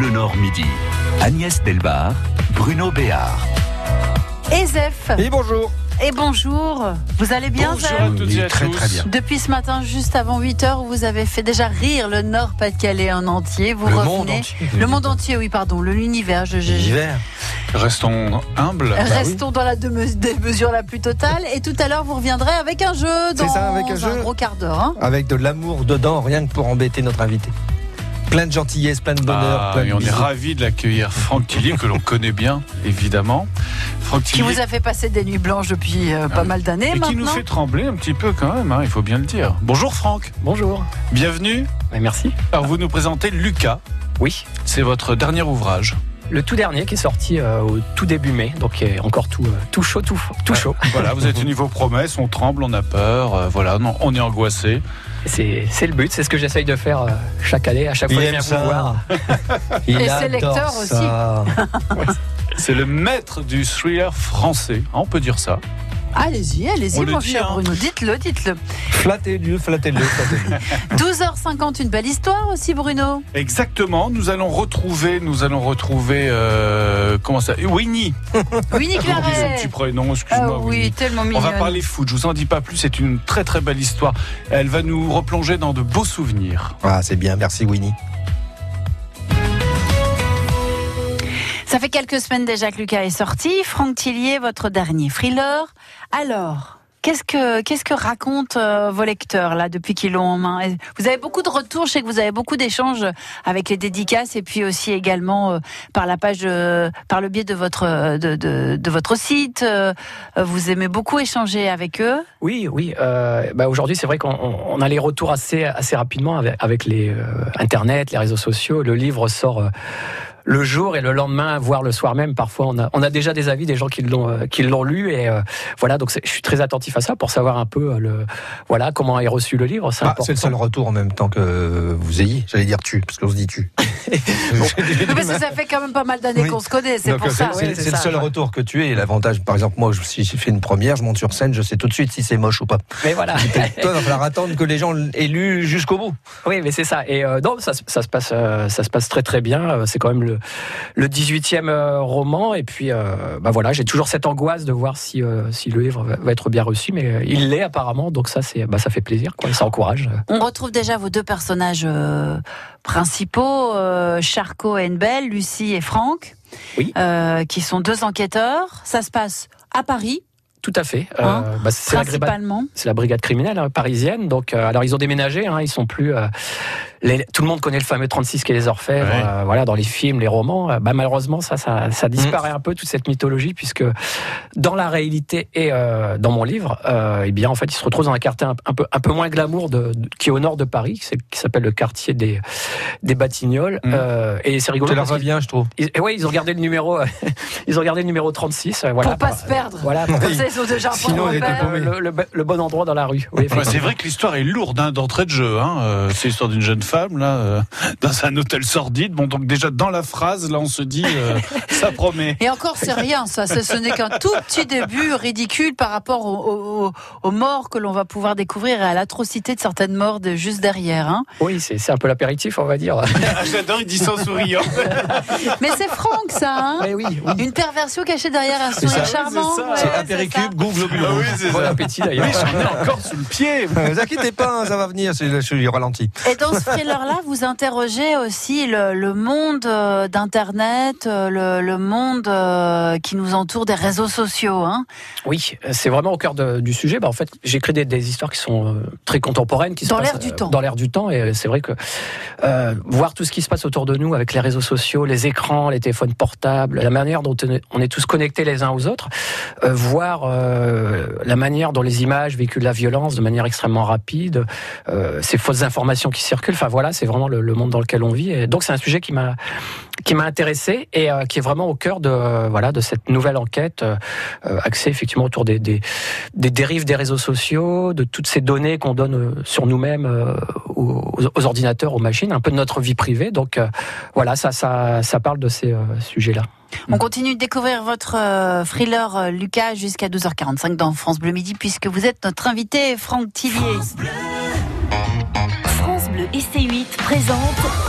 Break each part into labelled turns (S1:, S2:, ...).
S1: Bleu Nord Midi. Agnès Delbar, Bruno Béard.
S2: Et Zef.
S3: Et bonjour.
S2: Et bonjour. Vous allez bien,
S4: Bonjour
S2: Zef
S4: à toutes et à
S3: Très
S4: tous.
S3: très bien.
S2: Depuis ce matin, juste avant 8 heures, vous avez fait déjà rire le Nord-Pas-de-Calais en entier. Vous
S3: Le
S2: revenez.
S3: monde entier.
S2: Le monde entier, oui, pardon. Le l'univers.
S3: L'hiver.
S4: Restons humbles.
S2: Restons dans la démesure la plus totale. Et tout à l'heure, vous reviendrez avec un jeu dans
S3: C'est ça, avec un jeu.
S2: gros quart d'heure. hein.
S3: Avec de l'amour dedans, rien que pour embêter notre invité. Plein de gentillesse, plein de bonheur,
S4: Ah,
S3: plein de
S4: et on est ravis de l'accueillir. Franck Tilly, que l'on connaît bien, évidemment. Franck
S2: Qui vous a fait passer des nuits blanches depuis euh, pas mal d'années
S4: Et qui nous
S2: maintenant.
S4: fait trembler un petit peu quand même, hein, il faut bien le dire. Bonjour Franck,
S5: Bonjour.
S4: bienvenue.
S5: Merci.
S4: Alors vous nous présentez Lucas,
S5: Oui,
S4: c'est votre dernier ouvrage.
S5: le tout dernier qui est sorti euh, au tout début mai, donc qui est encore tout, euh, tout chaud, tout, tout chaud.
S4: Voilà, vous êtes au niveau promesse, on tremble, on a peur, euh, voilà, non, on est angoissé.
S5: C'est le but, c'est ce que j'essaye de faire euh, chaque année, à chaque fois que je viens vous voir.
S3: Il
S2: Et ses lecteurs
S3: ça.
S4: C'est le maître du thriller français, hein, on peut dire ça.
S2: Allez-y, allez-y,
S4: On le
S2: mon
S4: dit,
S2: cher
S4: hein.
S2: Bruno. Dites-le, dites-le.
S3: Flattez-le, flattez-le, flattez-le.
S2: 12h50, une belle histoire aussi, Bruno.
S4: Exactement, nous allons retrouver, nous allons retrouver, euh, comment ça, Winnie.
S2: Winnie
S4: Oublie son
S2: Claret.
S4: petit prénom,
S2: Ah
S4: excuse-moi.
S2: oui,
S4: Winnie.
S2: tellement
S4: On
S2: mignonne.
S4: va parler foot, je vous en dis pas plus, c'est une très très belle histoire. Elle va nous replonger dans de beaux souvenirs.
S3: Ah, c'est bien, merci Winnie.
S2: Ça fait quelques semaines déjà que Lucas est sorti. Franck Tillier, votre dernier thriller. Alors, qu'est-ce que qu'est-ce que racontent euh, vos lecteurs là depuis qu'ils l'ont en main? Vous avez beaucoup de retours, je sais que vous avez beaucoup d'échanges avec les dédicaces et puis aussi également euh, par la page, euh, par le biais de votre de, de, votre site. Vous aimez beaucoup échanger avec eux.
S5: Oui, oui. bah Aujourd'hui, c'est vrai qu'on on- on a les retours assez, assez rapidement avec, les Internet, les réseaux sociaux. Le livre sort. Le jour et le lendemain, voire le soir même, parfois on a, on a déjà des avis des gens qui l'ont euh, qui l'ont lu et euh, voilà donc je suis très attentif à ça pour savoir un peu euh, le voilà comment est reçu le livre. C'est
S3: Ah, c'est le seul retour en même temps que vous ayez. J'allais dire tu, parce qu'on se dit tu.
S2: Parce que ça fait quand même pas mal d'années
S3: Oui.
S2: qu'on se connaît, c'est pour ça.
S3: C'est
S5: oui,
S3: le seul retour que tu aies. Et l'avantage, par exemple, moi, je- si j'ai fait une première, je monte sur scène, je sais tout de suite si c'est moche ou pas.
S5: Mais voilà.
S3: Toi, il va falloir attendre que les gens aient lu jusqu'au bout.
S5: Oui, mais c'est ça. Et euh, non, ça, se- ça se passe, euh, ça se passe très très bien. C'est quand même le, le 18e euh, roman. Et puis, euh, bah voilà, j'ai toujours cette angoisse de voir si, euh, si le livre va, être bien reçu, mais euh, il l'est apparemment. Donc ça, c'est, bah, ça fait plaisir, quoi. Ça encourage.
S2: On retrouve déjà vos deux personnages euh, principaux, euh, Charcot et Belle, Lucie et Franck,
S5: Oui.
S2: euh, qui sont deux enquêteurs. Ça se passe à Paris,
S5: Tout à fait. Euh,
S2: Hein,
S5: bah, c'est la, gréba-
S2: principalement.
S5: c'est la brigade criminelle hein, parisienne. Donc, euh, alors ils ont déménagé. Hein, ils sont plus. Les- tout le monde connaît le fameux 36 qui est les Orfèvres.
S4: Ouais.
S5: euh, voilà, dans les films, les romans. Euh, bah, malheureusement, ça, ça, ça disparaît un peu toute cette mythologie puisque dans la réalité et euh, dans mon livre, euh, eh bien, en fait, ils se retrouvent dans un quartier un, un peu, un peu moins glamour de, de- qui est au nord de Paris, qui s'appelle le quartier des, des Batignolles.
S4: Mm.
S5: Euh, et c'est rigolo.
S3: Tu leur reviens, je trouve.
S5: ils, et ouais, ils ont gardé le numéro. ils ont gardé le numéro 36. euh, voilà,
S2: Pour pas se perdre.
S5: Voilà.
S2: Ça, déjà
S3: Sinon,
S5: le, le- le bon endroit dans la rue. Oui, effectivement.
S4: c'est vrai que l'histoire est lourde hein, d'entrée de jeu. Hein. Euh, c'est l'histoire d'une jeune femme là, euh, dans un hôtel sordide. Bon, donc déjà dans la phrase, là, on se dit, euh, ça promet.
S2: Et encore, c'est rien, ça. Ce ce n'est qu'un tout petit début ridicule par rapport aux, aux- aux morts que l'on va pouvoir découvrir et à l'atrocité de certaines morts de juste derrière. hein.
S5: Oui, c'est c'est un peu l'apéritif, on va dire.
S4: J'adore, il dit ça en souriant.
S2: Mais c'est Franck, ça. hein.
S5: Mais oui, oui.
S2: Une perversion cachée derrière un sourire charmant.
S4: c'est.
S2: Ouais,
S3: apéricube, goût globuleux.
S4: Ah oui,
S5: Bon
S4: ça.
S5: appétit d'ailleurs.
S4: Oui, j'en ai encore sous le pied.
S3: Ne vous inquiétez pas, hein, ça va venir, c'est- je suis ralenti.
S2: Et dans ce thriller-là, vous interrogez aussi le, le monde euh, d'Internet, euh, le, le monde euh, qui nous entoure des réseaux sociaux. Hein.
S5: Oui, c'est vraiment au cœur de- du sujet. Bah, en fait, j'écris des, des histoires qui sont euh, très contemporaines, qui
S2: Dans l'air du
S5: euh,
S2: temps.
S5: Dans l'air du temps, et c'est vrai que euh, voir tout ce qui se passe autour de nous avec les réseaux sociaux, les écrans, les téléphones portables, la manière dont on est, tous connectés les uns aux autres, euh, voir euh, la manière dont les images véhiculent la violence de manière extrêmement rapide, euh, ces fausses informations qui circulent. Enfin voilà, c'est vraiment le, le monde dans lequel on vit. Et donc c'est un sujet qui m'a qui m'a intéressé et euh, qui est vraiment au cœur de euh, voilà de cette nouvelle enquête euh, euh, axée effectivement autour des, des des dérives des réseaux sociaux, de toutes ces données qu'on donne sur nous-mêmes euh, aux, aux ordinateurs, aux machines, un peu de notre vie privée. Donc euh, voilà, ça ça ça parle de ces euh, sujets-là.
S2: On continue de découvrir votre thriller Lucas jusqu'à 12h45 dans France Bleu Midi puisque vous êtes notre invité Franck Tillier. France Bleu.
S6: Bleu et C8 présente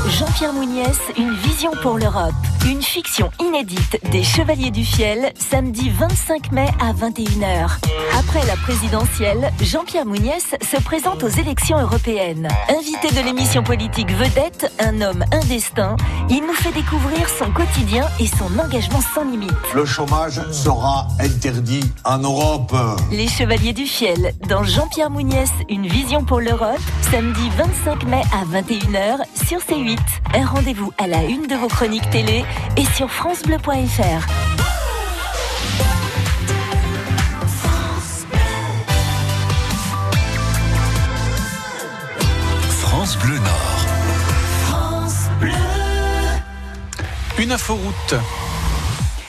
S6: Jean-Pierre Mouniès, une vision pour l'Europe. Une fiction inédite des Chevaliers du Fiel, samedi 25 mai à 21h. Après la présidentielle, Jean-Pierre Mouniès se présente aux élections européennes. Invité de l'émission politique Vedette, un homme, un destin, il nous fait découvrir son quotidien et son engagement sans limite.
S7: Le chômage sera interdit en Europe.
S6: Les Chevaliers du Fiel, dans Jean-Pierre Mouniès, une vision pour l'Europe, samedi 25 mai à 21h sur C8. Un rendez-vous à la une de vos chroniques télé et sur francebleu.fr.
S4: Une inforoute.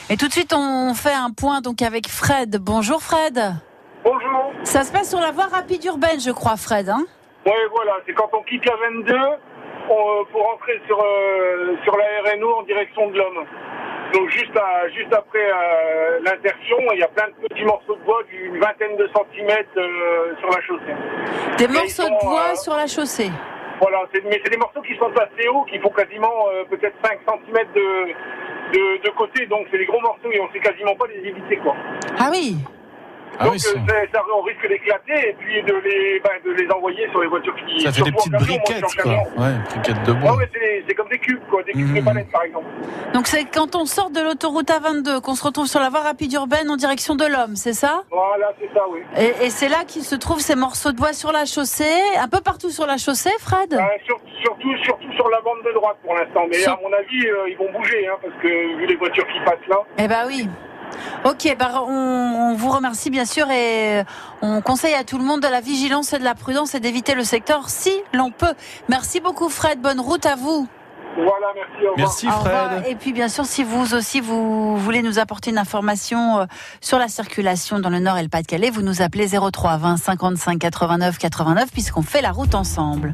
S2: Et tout de suite, on fait un point donc avec Fred. Bonjour Fred.
S8: Bonjour.
S2: Ça se passe sur la voie rapide urbaine, je crois, Fred. Hein?
S8: Ouais, voilà, c'est quand on quitte la 22 on- pour entrer sur, euh, sur la RNO en direction de l'homme. Donc juste, à, juste après euh, l'intersection, il y a plein de petits morceaux de bois d'une vingtaine de centimètres euh, sur la chaussée.
S2: Des morceaux de bois
S8: euh,
S2: sur la chaussée.
S8: Voilà, mais c'est des morceaux qui sont assez hauts, qui font quasiment euh, peut-être 5 centimètres de, de, de côté, donc c'est des gros morceaux et on sait quasiment pas les éviter quoi.
S2: Ah oui.
S4: Ah
S8: donc
S4: oui,
S8: euh, ça, on risque d'éclater et puis de les, ben, de les envoyer sur les voitures qui
S4: ça fait des petites
S8: camion,
S4: briquettes, quoi. Ouais, briquettes de bois.
S8: ouais, c'est comme des cubes, quoi, des cubes de palettes, par exemple.
S2: Donc c'est quand on sort de l'autoroute A22 qu'on se retrouve sur la voie rapide urbaine en direction de l'homme, c'est ça?
S8: Voilà, c'est ça, oui.
S2: Et, et c'est là qu'il se trouve ces morceaux de bois sur la chaussée, un peu partout sur la chaussée, Fred?
S8: Euh, sur- surtout, surtout sur la bande de droite pour l'instant. Mais
S2: Sur-
S8: à mon avis, euh, ils vont bouger, hein, parce que vu les voitures qui passent là.
S2: Eh ben oui. Ok, bah on, on vous remercie bien sûr et on conseille à tout le monde de la vigilance et de la prudence et d'éviter le secteur si l'on peut. Merci beaucoup Fred, bonne route à vous.
S8: Voilà, merci. Au revoir.
S4: Merci
S2: Au revoir.
S4: Fred.
S2: Et puis bien sûr, si vous aussi vous voulez nous apporter une information euh, sur la circulation dans le Nord et le Pas-de-Calais, vous nous appelez 03 20 55 89 89 puisqu'on fait la route ensemble.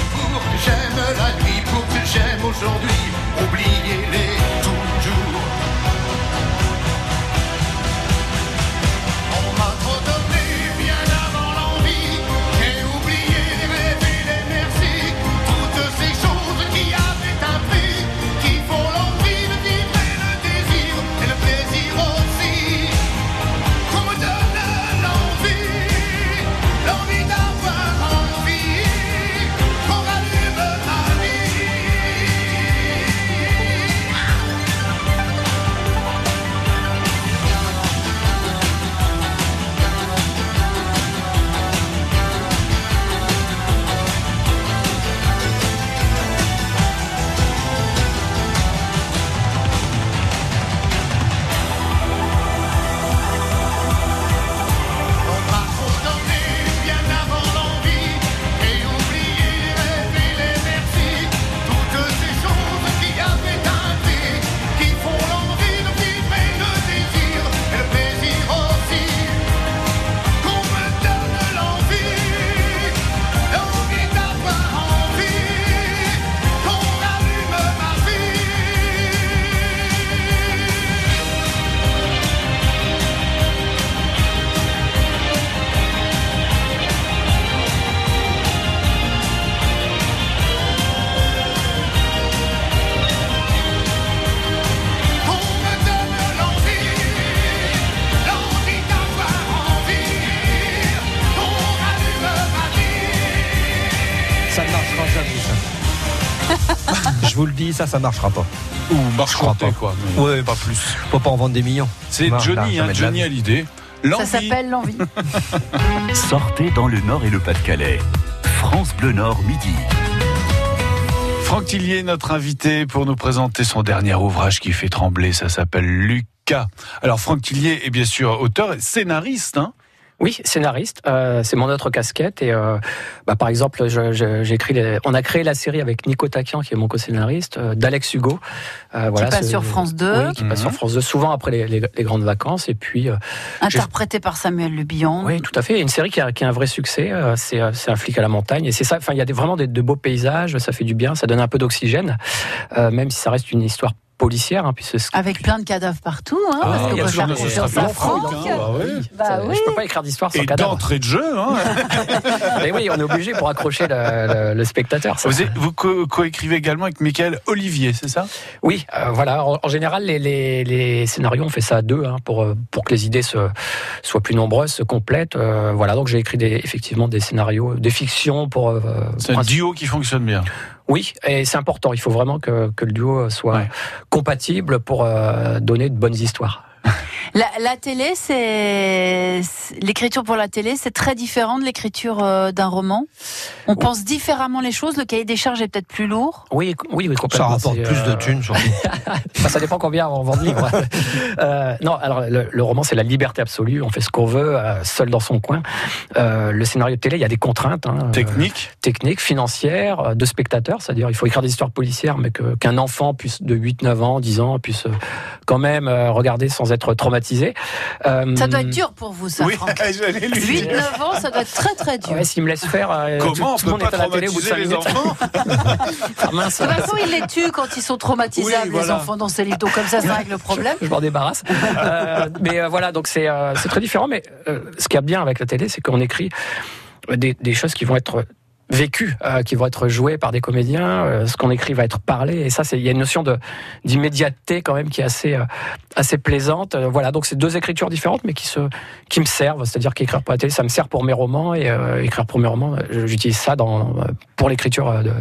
S7: pour que j'aime la nuit, pour que j'aime aujourd'hui, oubliez-les toujours.
S3: Ça, ça marchera pas.
S4: Ou marche comptée,
S3: pas.
S4: quoi. mais
S3: Ouais,
S4: pas plus.
S3: Faut pas en vendre des millions.
S4: C'est Johnny,
S3: là,
S4: hein, Johnny
S3: vie.
S4: Hallyday.
S2: Ça s'appelle l'envie.
S1: Sortez dans le Nord et le Pas-de-Calais. France Bleu Nord, midi.
S4: Franck Tillier, notre invité, pour nous présenter son dernier ouvrage qui fait trembler. Ça s'appelle Lucas. Alors, Franck Tillier est bien sûr auteur et scénariste. Hein
S5: Oui, scénariste, euh, c'est mon autre casquette. Et euh, bah, par exemple, je- je- j'ai écrit les- on a créé la série avec Nico Takian, qui est mon co-scénariste, euh, d'Alex Hugo. Euh, voilà,
S2: passe
S5: ce-
S2: sur France 2.
S5: Oui, qui passe
S4: Mhm.
S5: sur France 2, souvent après les, les- les grandes vacances. Et puis, euh,
S2: Interprété par Samuel Le
S5: oui, tout à fait. Il y a une série qui a, qui a un vrai succès. euh, c'est, euh, c'est un flic à la montagne. Et c'est ça. Enfin, il y a des, vraiment des, de beaux paysages. Ça fait du bien. Ça donne un peu d'oxygène, euh, même si ça reste une histoire policière, hein, puisque
S2: Avec plein de cadavres partout. Hein,
S4: Ah,
S2: parce
S4: il
S2: qu'on
S4: y a
S2: peut faire confiance à
S4: de
S2: Franck.
S4: Hein. Bah oui.
S2: Bah
S5: ça-
S2: oui.
S5: je peux pas écrire d'histoire sans
S4: Et
S5: cadavre.
S4: d'entrée de jeu. Hein
S5: Mais oui, on est obligé pour accrocher le, le- le spectateur. ça.
S4: vous vous co- coécrivez également avec Michael Olivier, c'est ça?
S5: Oui, euh, voilà. En, en général, les, les- les scénarios, on fait ça à deux hein, pour, euh, pour que les idées se, soient plus nombreuses, se complètent. Euh, voilà, donc j'ai écrit des, effectivement des scénarios, des fictions pour. euh,
S4: C'est un duo qui fonctionne bien.
S5: Oui, et c'est important. Il faut vraiment que, que le duo soit
S4: Ouais.
S5: compatible pour euh, donner de bonnes histoires.
S2: La, la télé, c'est l'écriture pour la télé, c'est très différent de l'écriture euh, d'un roman. On pense différemment les choses. Le cahier des charges est peut-être plus lourd.
S5: Oui, oui, oui,
S3: Ça
S5: complètement.
S3: rapporte plus de
S5: euh,
S3: thunes, surtout.
S5: Ça dépend combien on vend de livres. Euh, non, alors le, le roman, c'est la liberté absolue. On fait ce qu'on veut, euh, seul dans son coin. Euh, le scénario de télé, il y a des contraintes. hein, euh,
S4: Technique
S5: techniques, financières, euh, de spectateurs, c'est-à-dire il faut écrire des histoires policières, mais qu'un enfant puisse de 8, 9 ans, 10 ans puisse euh, quand même euh, regarder sans être traumatisé. Euh,
S2: Ça doit être dur pour vous, ça,
S4: Oui,
S2: Franck.
S4: j'allais lui
S2: 8,
S4: dire.
S2: 9 ans, ça doit être très très dur.
S5: Ouais, s'il me laisse faire, euh,
S4: Comment
S5: tout,
S4: on
S5: tout le
S4: peut
S5: monde
S4: pas
S5: est à la télé au bout de 5
S4: traumatiser les
S5: minutes.
S4: enfants?
S5: Ah, mince,
S2: De toute façon, ils les tuent quand ils sont traumatisables,
S4: Oui,
S2: les
S4: voilà.
S2: enfants, dans ces livres. Donc, comme ça, ça règle le problème.
S5: je m'en débarrasse. Euh, mais euh, voilà, donc c'est euh, très différent. Mais euh, ce qu'il y a bien avec la télé, c'est qu'on écrit des, des choses qui vont être vécues, euh, qui vont être jouées par des comédiens. euh, ce qu'on écrit va être parlé. Et ça, il y a une notion d'immédiateté quand même qui est assez euh, assez plaisante. Euh, voilà, donc c'est deux écritures différentes, mais qui se qui me servent. C'est-à-dire qu'écrire pour la télé, ça me sert pour mes romans et écrire pour mes romans, j'utilise ça dans pour l'écriture de,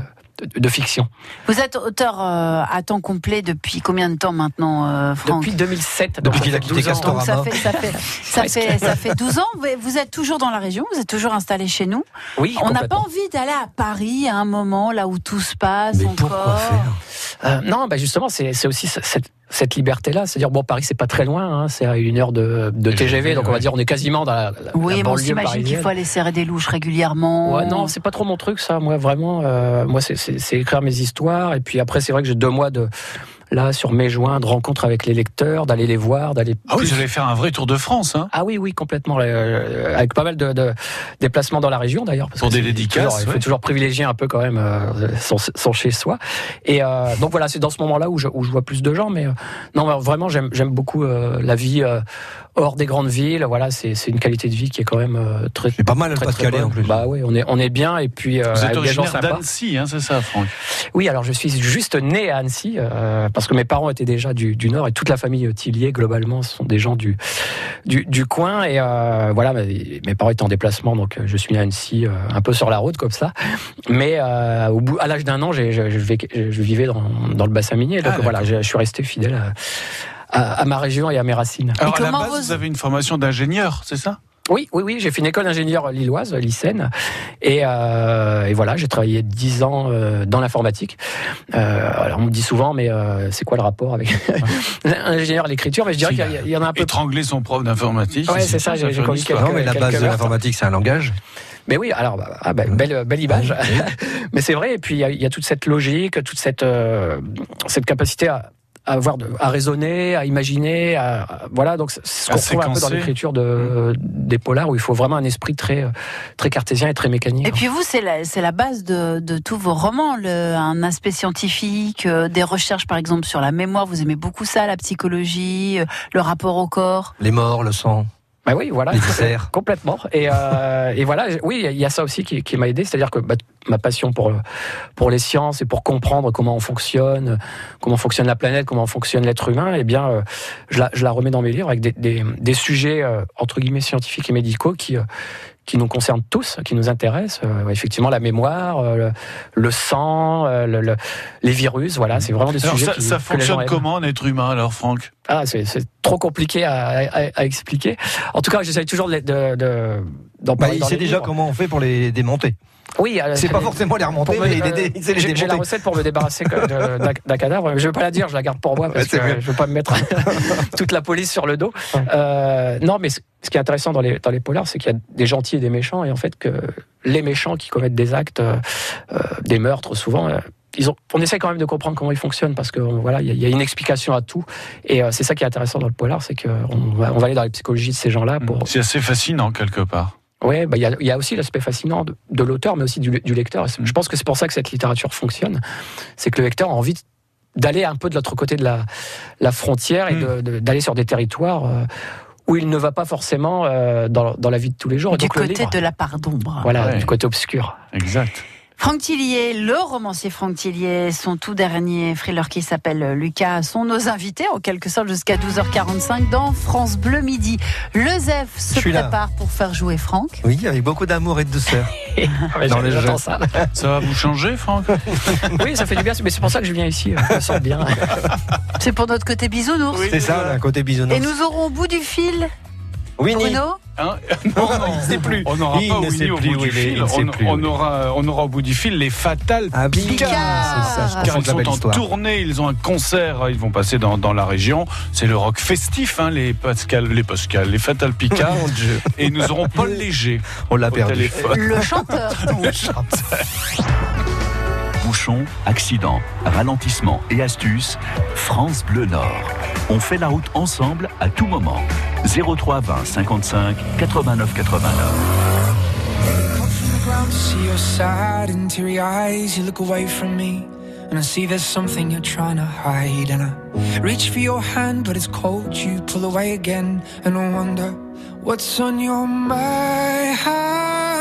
S5: de, de fiction.
S2: Vous êtes auteur euh, à temps complet depuis combien de temps maintenant, euh, Franck
S5: Depuis 2007.
S3: Depuis qu'il a quitté
S5: 12 ans.
S3: Castor.
S2: Donc ça
S3: Castorama.
S2: fait, ça, fait, ça, fait, ça fait 12 ans. Vous- êtes toujours dans la région, vous êtes toujours installé chez nous.
S5: Oui,
S2: On n'a pas envie d'aller à Paris à un moment là où tout se passe
S3: Mais
S2: encore.
S3: pourquoi faire?
S5: Euh, non, bah justement, c'est c'est aussi ce- cette, cette liberté-là. C'est-à-dire, bon, Paris, c'est pas très loin, hein, c'est à une heure de, de TGV, donc on va dire on est quasiment dans la, la,
S2: Oui,
S5: la
S2: mais on
S5: banlieue
S2: s'imagine qu'il faut aller serrer des louches régulièrement.
S5: Ouais, non, c'est pas trop mon truc, ça. Moi, vraiment, euh, moi, c'est écrire mes histoires. Et puis après, c'est vrai que j'ai deux mois de là sur mes joints de rencontres avec les lecteurs, d'aller les voir, d'aller.
S4: Ah oui,
S5: plus-
S4: j'allais faire un vrai tour de France. Hein.
S5: Ah oui, oui, complètement. euh, avec pas mal de, de déplacements dans la région d'ailleurs.
S4: Pour des dédicaces,
S5: Il faut toujours privilégier un peu quand même euh, son, son chez soi. Et euh, donc voilà, c'est dans ce moment-là où je, où je vois plus de gens. Mais euh, non, vraiment, j'aime j'aime beaucoup euh, la vie euh, hors des grandes villes. Voilà, c'est c'est une qualité de vie qui est quand même euh, très.
S3: C'est pas mal le
S5: très, très
S3: Pas-de-Calais en plus.
S5: Bah oui, on est on est bien et puis euh,
S4: Vous êtes originaire d'Annecy, hein, c'est ça, Franck
S5: Oui, alors je suis juste né à Annecy euh, parce que mes parents étaient déjà du, du Nord et toute la famille Tillier globalement ce sont des gens du du, du coin et euh, voilà mes, parents étaient en déplacement donc je suis né à Annecy euh, un peu sur la route comme ça mais euh, au bout à l'âge d'un an j'ai- je vivais dans, dans le bassin minier donc
S4: Ah,
S5: voilà je, je suis resté fidèle à, à- à ma région et à mes racines.
S4: Alors, à la base,
S2: vous-
S4: vous avez une formation d'ingénieur, c'est ça?
S5: Oui, oui, oui, j'ai fait une école d'ingénieur lilloise, lycéenne, et, euh, et voilà, j'ai travaillé dix ans euh, dans l'informatique. Euh, alors on me dit souvent, mais euh, c'est quoi le rapport avec l'ingénieur et l'écriture? Mais je dirais qu'il y en a un peu.
S4: Étrangler son prof d'informatique.
S5: Ouais, c'est ça, j'ai- connu
S4: histoire.
S3: Non, mais la
S5: quelques
S3: base de l'informatique, c'est un langage.
S5: Mais oui, alors, bah, ah, bah, belle, belle image. mais c'est vrai, et puis il y, a- il y a toute cette logique, toute cette, euh, cette capacité à à avoir de- à raisonner, à imaginer, à, à- voilà donc c'est ce qu'on retrouve un peu dans l'écriture de, des polars où il faut vraiment un esprit très très cartésien et très mécanique.
S2: Et puis vous, c'est la, c'est la base de, de tous vos romans, le, un aspect scientifique, euh, des recherches par exemple sur la mémoire. Vous aimez beaucoup ça, la psychologie, euh, le rapport au corps.
S3: Les morts, le sang,
S5: Bah oui, voilà. Complètement. Et, euh, et voilà, oui, il y a ça aussi qui, qui m'a aidé, c'est-à-dire que bah, ma passion pour, pour les sciences et pour comprendre comment on fonctionne, comment fonctionne la planète, comment fonctionne l'être humain, eh bien, euh, je, la, je la remets dans mes livres avec des, des, des sujets, euh, entre guillemets, scientifiques et médicaux qui, euh, qui nous concerne tous, qui nous intéresse. Euh, effectivement, la mémoire, euh, le, le sang, euh, le- le- les virus, voilà, c'est vraiment des
S4: Alors,
S5: sujets
S4: ça,
S5: qui,
S4: ça fonctionne comment un être humain alors, Franck?
S5: Ah, c'est c'est trop compliqué à, à- à expliquer. En tout cas, j'essaye toujours de, de, de- d'en
S3: Bah,
S5: parler
S3: il
S5: dans
S3: sait
S5: les
S3: déjà
S5: livres.
S3: comment on fait pour les démonter.
S5: Oui, euh,
S3: C'est pas
S5: les-
S3: forcément les remonter, mais il sait les
S5: J'ai j'ai la recette pour me débarrasser d'un cadavre. Je vais pas la dire, je la garde pour moi parce
S3: Ouais,
S5: que je veux pas me mettre toute la police sur le dos. Euh, non, mais ce qui est intéressant dans les, dans les polars, c'est qu'il y a des gentils et des méchants, et en fait que les méchants qui commettent des actes, euh, des meurtres souvent. euh, ils ont, on essaie quand même de comprendre comment ils fonctionnent parce que voilà, il y, a- il y a une explication à tout, et euh, c'est ça qui est intéressant dans le polar, c'est qu'on va, on va aller dans les psychologies de ces gens-là pour,
S4: C'est assez fascinant quelque part.
S5: Ouais, bah, il y, a, il y a aussi l'aspect fascinant de, de l'auteur, mais aussi du, du lecteur. C'est- Je pense que c'est pour ça que cette littérature fonctionne. C'est que le lecteur a envie d'aller un peu de l'autre côté de la, la frontière et de- de- d'aller sur des territoires euh, où il ne va pas forcément euh, dans, dans la vie de tous les jours.
S2: Du
S5: donc,
S2: côté de la part d'ombre.
S5: Voilà,
S4: Ouais.
S5: du côté obscur.
S4: Exact.
S2: Franck Tillier, le romancier Franck Tillier, son tout dernier thriller qui s'appelle Lucas, sont nos invités en quelque sorte jusqu'à 12h45 dans France Bleu Midi. Le Zef se
S3: là.
S2: prépare pour faire jouer Franck.
S3: Oui, avec beaucoup d'amour et de douceur. Dans les
S5: J'attends
S3: jeux.
S5: ça.
S4: Ça va vous changer, Franck?
S5: Oui, ça fait du bien, mais c'est pour ça que je viens ici. euh, Je me sens bien.
S2: C'est pour notre côté bisounours.
S3: C'est ça, un côté bisounours.
S2: Et nous aurons au bout du fil,
S3: Winnie.
S2: Bruno.
S4: Hein
S3: Non, il ne sait plus.
S4: On n'aura
S3: Il
S4: pas
S3: ne
S4: Winnie
S3: sait
S4: au bout du fil. On,
S3: plus
S4: on aura, on aura au bout du fil les Fatales
S3: Ah, Picard,
S2: Picard.
S3: c'est ça, je
S4: car ils sont en
S3: histoire.
S4: tournée, ils ont un concert, ils vont passer dans, dans la région. C'est le rock festif, hein, les Pascal, les Pascal, les Fatal Picard.
S3: Mon Dieu,
S4: et nous aurons Paul Léger
S3: on l'a perdu.
S4: téléphone.
S2: Le chanteur.
S4: Le chanteur.
S1: Bouchons, accidents, ralentissements et astuces, France Bleu Nord. On fait la route ensemble à tout moment. 03 20 55 89 89.
S9: from the ground to see your sad and teary eyes. You look away from me, and I see there's something you're trying to hide. And I reach for your hand, but it's cold. You pull away again, and I wonder what's on your mind.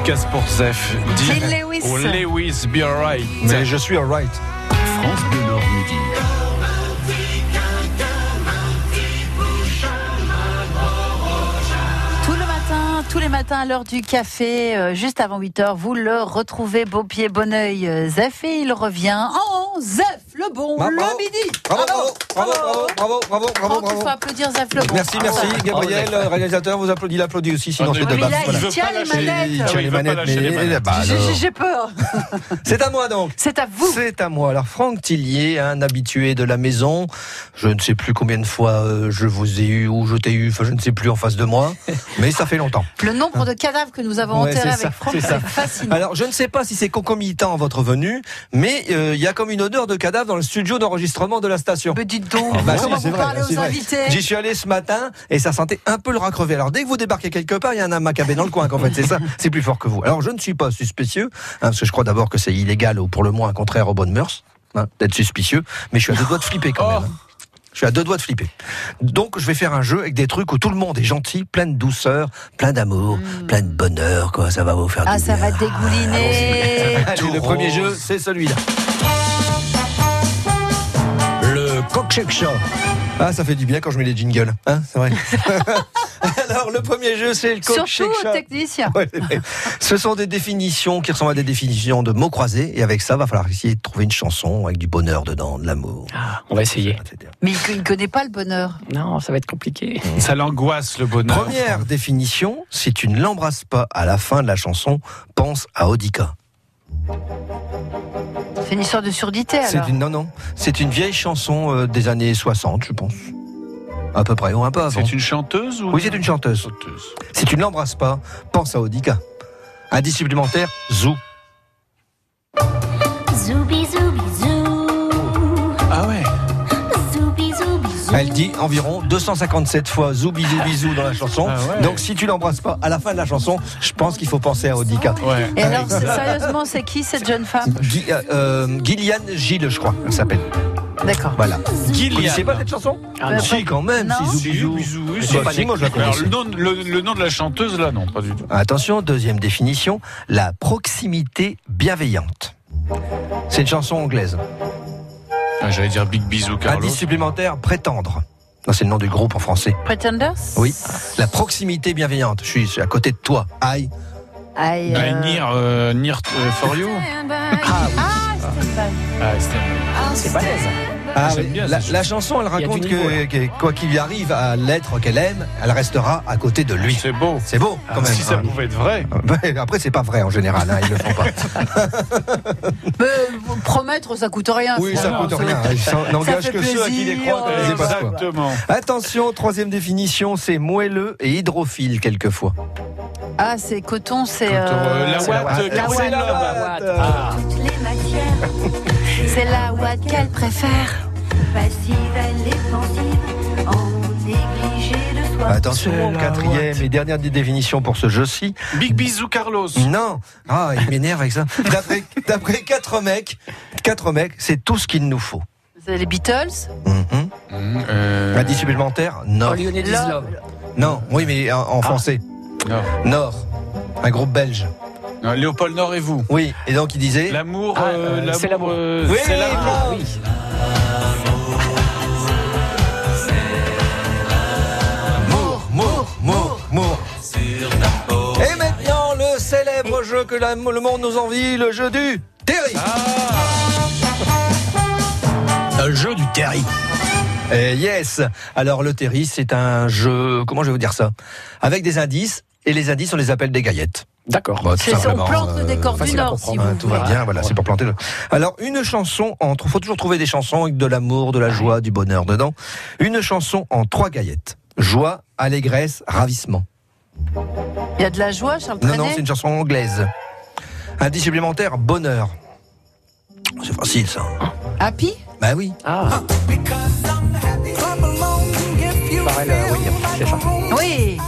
S4: dédicace pour Zef.
S2: Dean Lewis.
S4: Oh, Lewis, be alright.
S3: Mais je suis alright.
S1: France Bleu Nord Midi.
S2: tous les matins à l'heure du café, euh, juste avant 8h, vous le retrouvez beau pied, bon oeil, euh, Zef, et il revient en 11h Lebon,
S3: bravo.
S2: le midi.
S3: Bravo, bravo, bravo, bravo, bravo, bravo, bravo.
S2: Il faut applaudir Zaf
S3: Merci, merci,
S2: ah,
S3: Gabriel, réalisateur. Vous applaudissez, il applaudit aussi, sinon c'est de base.
S2: Il tient les
S4: manettes.
S3: Il tient les manettes, mais
S2: j'ai peur.
S3: C'est à moi donc.
S2: C'est à vous.
S3: C'est à moi. Alors, Franck Tillier, un habitué de la maison. Je ne sais plus combien de fois euh, je vous ai eu ou je t'ai eu, enfin, je ne sais plus en face de moi, mais ça fait longtemps.
S2: Le nombre hein. de cadavres que nous avons enterrés avec Franck,
S3: c'est
S2: fascinant.
S3: Alors, je ne sais pas si c'est concomitant à votre venue, mais euh, il y a comme une odeur de cadavre dans le studio d'enregistrement de la station.
S2: Mais dites donc,
S3: Ah bah
S2: comment
S3: si,
S2: vous
S3: vrai,
S2: parlez aux
S3: vrai.
S2: invités
S3: J'y suis allé ce matin et ça sentait un peu le rat crevé. Alors dès que vous débarquez quelque part, il y a un macabé dans le coin. qu'en fait, c'est ça, c'est plus fort que vous. Alors je ne suis pas suspicieux, hein, parce que je crois d'abord que c'est illégal ou pour le moins contraire aux bonnes mœurs hein, d'être suspicieux. Mais je suis à deux doigts de flipper quand même. hein. Je suis à deux doigts de flipper. Donc je vais faire un jeu avec des trucs où tout le monde est gentil, plein de douceur, plein d'amour, plein de bonheur. Quoi, ça va vous faire
S2: Ah,
S3: du
S2: ça
S3: bien.
S2: va dégouliner.
S3: Allez, le premier jeu, c'est celui-là. Ah, ça fait du bien quand je mets les jingles, hein, c'est vrai. Alors, le premier jeu, c'est le coq
S2: Surtout aux techniciens.
S3: Ouais. Ce sont des définitions qui ressemblent à des définitions de mots croisés, et avec ça, va falloir essayer de trouver une chanson avec du bonheur dedans, de l'amour.
S5: Ah, on va essayer.
S3: etc.
S2: Mais il ne connaît pas le bonheur.
S5: Non, ça va être compliqué.
S4: Ça l'angoisse, le bonheur.
S3: Première définition, si tu ne l'embrasses pas à la fin de la chanson, pense à Odika.
S2: C'est une histoire de surdité
S3: C'est
S2: alors.
S3: une, non, non. C'est une vieille chanson euh, des années 60, je pense. À peu près, ou un peu avant.
S4: C'est une chanteuse ou
S3: Oui, c'est une chanteuse.
S4: chanteuse
S3: Si tu ne l'embrasses pas, pense à Odika. Indice supplémentaire, Zou.
S10: Zoubi
S3: Elle dit environ 257 fois Zou bisou bisou dans la chanson.
S4: Ah ouais.
S3: Donc si tu l'embrasses pas à la fin de la chanson, je pense qu'il faut penser à Odika.
S4: Ouais.
S2: Et alors, sérieusement, c'est qui cette jeune femme
S3: euh, euh, Gillian Gilles, je crois, elle s'appelle.
S2: D'accord.
S3: Voilà. Vous
S4: Gillian.
S3: connaissez pas cette chanson?
S5: Ah, non.
S3: Si, quand même.
S2: Non.
S3: Si, Zou bisou.
S4: c'est pas
S3: si, moi je la
S4: Alors,
S3: connaissais.
S4: le nom, le, le nom de la chanteuse, là, non, pas du tout.
S3: Attention, deuxième définition, la proximité bienveillante. C'est une chanson anglaise.
S4: Ah, J'allais dire Big Bisou, Carlos.
S3: Indice supplémentaire, prétendre. Non, c'est le nom du groupe en français.
S2: Pretenders?
S3: Oui. La proximité bienveillante. Je suis, je suis à côté de toi. Aïe.
S2: Aïe,
S4: Ah,
S2: euh,
S4: Near, euh, Near, euh, for You.
S2: Ah, c'était pas-
S4: Ah, c'était-
S5: C'est balèze.
S3: Ah,
S4: J'aime
S3: oui.
S4: bien
S3: la, la chanson, elle raconte
S5: niveau,
S3: que, que quoi qu'il lui arrive à l'être qu'elle aime, elle restera à côté de lui.
S4: C'est beau.
S3: C'est beau, quand même.
S4: si ça
S3: hein.
S4: pouvait être vrai.
S3: Ouais, Après, c'est pas vrai en général, hein, ils le font pas.
S2: Mais euh, promettre, ça coûte rien.
S3: Oui, ça coûte rien. Ils s'en- n'engagent
S2: fait
S3: que ceux à qui les croient.
S4: Exactement.
S3: Attention, troisième définition, c'est moelleux et hydrophile quelquefois.
S2: Ah, c'est coton, c'est.
S4: Coton, euh, la
S3: la-
S4: euh,
S3: la Watt.
S2: C'est la Watt qu'elle préfère.
S10: passives, elle est pensive, en négligé de soi.
S3: Attention, quatrième et dernière définition pour ce jeu-ci.
S4: Big Bisou, Carlos.
S3: Non, ah, il m'énerve avec ça. D'après, d'après quatre mecs, quatre mecs, c'est tout ce qu'il nous faut.
S2: C'est les Beatles.
S3: Mhm.
S4: Mmh, euh,
S3: Indice supplémentaire, Nord.
S5: Is Love.
S3: Non, oui, mais en, en français.
S4: non.
S3: Nord. Un groupe belge.
S4: Non, Léopold Nord et vous.
S3: Oui, et donc il disait.
S4: L'amour,
S5: Ah,
S4: euh,
S5: euh, c'est l'amour.
S4: euh,
S3: Oui,
S4: c'est l'amour.
S3: ah,
S5: Oui.
S3: Mour, mour, mour, mour. Et maintenant, le célèbre jeu que la- le monde nous envie, le jeu du Terry. Le jeu du Terry. Eh, yes. Alors le Terry, c'est un jeu, comment je vais vous dire ça? Avec des indices, et les indices, on les appelle des gaillettes.
S5: D'accord.
S3: Bah,
S2: C'est on plante le
S3: euh,
S2: décor du Nord, si
S5: comprendre,
S2: vous
S3: Hein, tout va bien, voilà, c'est pour planter le. Alors, une chanson entre. faut toujours trouver des chansons avec de l'amour, de la joie, du bonheur dedans. Une chanson en trois gaillettes. Joie, allégresse, ravissement.
S2: Il y a de la joie, Charles
S3: Non, non, c'est une chanson anglaise. Indice supplémentaire, bonheur. C'est facile, ça.
S2: Happy
S3: Bah oui.
S5: Ah, pareil, euh, oui, c'est ça.
S2: Oui.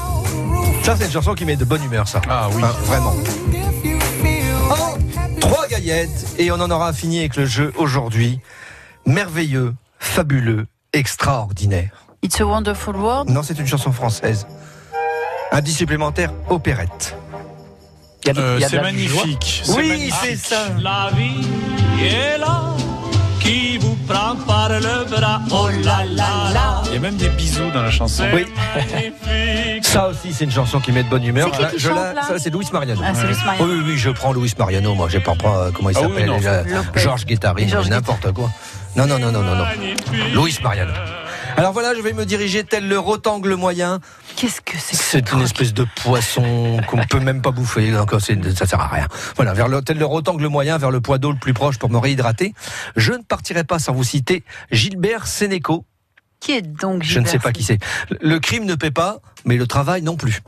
S3: Ça, c'est une chanson qui met de bonne humeur, ça.
S4: Ah oui.
S3: Vraiment. En trois gaillettes, et on en aura fini avec le jeu aujourd'hui. Merveilleux, fabuleux, extraordinaire.
S2: It's a Wonderful World.
S3: Non, c'est une chanson française. Indice supplémentaire, opérette.
S4: Euh, c'est magnifique.
S3: Oui, c'est ça.
S11: La vie est là, qui vous prend par le bras. Oh là là là.
S4: Il y a même des bisous dans la chanson.
S3: Oui. Ça aussi, c'est une chanson qui met de bonne humeur.
S2: C'est qui
S3: Là,
S2: qui
S3: je
S2: chante,
S3: la-
S2: là
S3: ça, c'est Luis Mariano.
S2: Ah, c'est Luis Mariano.
S3: Oui, oui, oui, je prends Luis Mariano, moi. J'ai pas pas, comment il
S4: Ah oui,
S3: s'appelle
S4: non,
S3: euh. Georges Guettari, n'importe quoi. Non, non, non, non, non, non. Luis Mariano. Alors voilà, je vais me diriger tel le rotangle moyen.
S2: Qu'est-ce que c'est que ce
S3: C'est une espèce de poisson qu'on peut même pas bouffer. Encore, c'est- ça sert à rien. Voilà, vers le, tel le rotangle moyen, vers le point d'eau le plus proche pour me réhydrater. Je ne partirai pas sans vous citer Gilbert Sénéco.
S2: Qui est donc
S3: Je ne sais
S2: Gilbert
S3: pas qui c'est. Le crime ne paie pas, mais le travail non plus.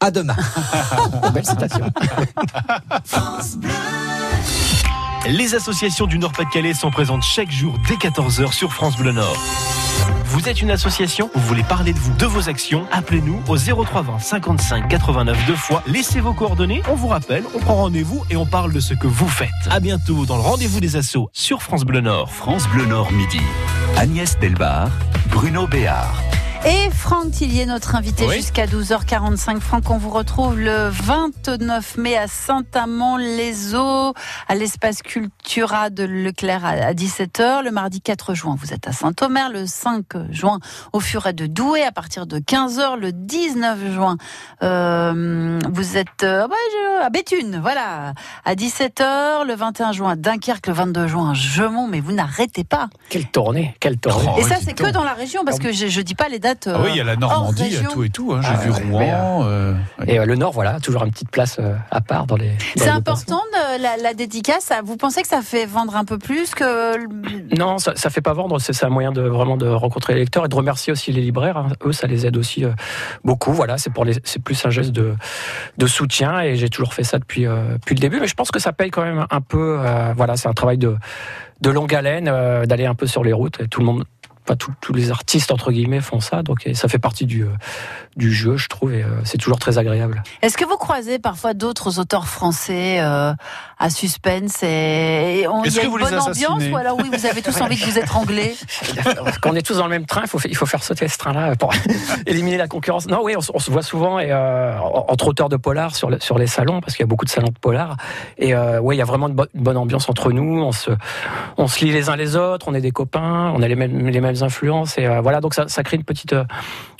S3: À demain.
S5: Belle citation.
S12: Les associations du Nord-Pas-de-Calais sont présentes chaque jour dès 14h sur France Bleu Nord. Vous êtes une association, vous voulez parler de vous, de vos actions, appelez-nous au 0320 55 89 deux fois, laissez vos coordonnées, on vous rappelle, on prend rendez-vous et on parle de ce que vous faites. À bientôt dans le rendez-vous des assos sur France Bleu Nord.
S1: France Bleu Nord midi. Agnès Delbar, Bruno Béard.
S2: Et Franck Tillier, notre invité
S4: Oui.
S2: jusqu'à 12h45. Franck, on vous retrouve le 29 mai à Saint-Amand-les-Eaux, à l'espace Cultura de Leclerc à 17h. Le mardi 4 juin, vous êtes à Saint-Omer. Le 5 juin, au Furet de Douai à partir de 15h. Le 19 juin, euh, vous êtes euh, ouais, je- à Béthune, voilà, à 17h. Le 21 juin, à Dunkerque. Le 22 juin, à Gemont. Mais vous n'arrêtez pas.
S5: Quelle tournée, quelle tournée.
S4: Oh,
S2: Et ça, c'est que dans la région, parce que je, je dis pas les dates.
S4: Ah oui, il y a la Normandie, il y a tout et tout. hein. J'ai
S5: Ah,
S4: vu
S5: ouais,
S4: Rouen. euh,
S5: Et euh, le Nord, voilà, toujours une petite place euh, à part dans les.
S2: C'est important de, la, la dédicace. Vous pensez que ça fait vendre un peu plus que
S5: Non, ça, ça fait pas vendre. C'est un moyen de vraiment de rencontrer les lecteurs et de remercier aussi les libraires. hein. Eux, ça les aide aussi euh, beaucoup. Voilà, c'est pour les, c'est plus un geste de, de soutien et j'ai toujours fait ça depuis euh, depuis le début. Mais je pense que ça paye quand même un peu. euh, voilà, c'est un travail de de longue haleine euh, d'aller un peu sur les routes. Tout le monde. Pas tous- les artistes entre guillemets font ça, donc ça fait partie du, du jeu, je trouve, et c'est toujours très agréable.
S2: Est-ce que vous croisez parfois d'autres auteurs français à suspense et, et on, il
S4: Est-ce
S2: y a
S4: que
S2: une
S4: vous
S2: bonne ambiance ou alors oui, vous avez tous envie de vous étrangler
S5: Quand on est tous dans le même train, il faut, il faut faire sauter ce train-là pour éliminer la concurrence. Non, oui, on, se- on se voit souvent et, euh, entre auteurs de polar sur, le- sur les salons, parce qu'il y a beaucoup de salons de polar. Et euh, oui, il y a vraiment une, bo- une bonne ambiance entre nous. On se, on se lit les uns les autres, on est des copains, on a les mêmes, les mêmes influences. Et euh, voilà, donc ça, ça crée une petite, euh,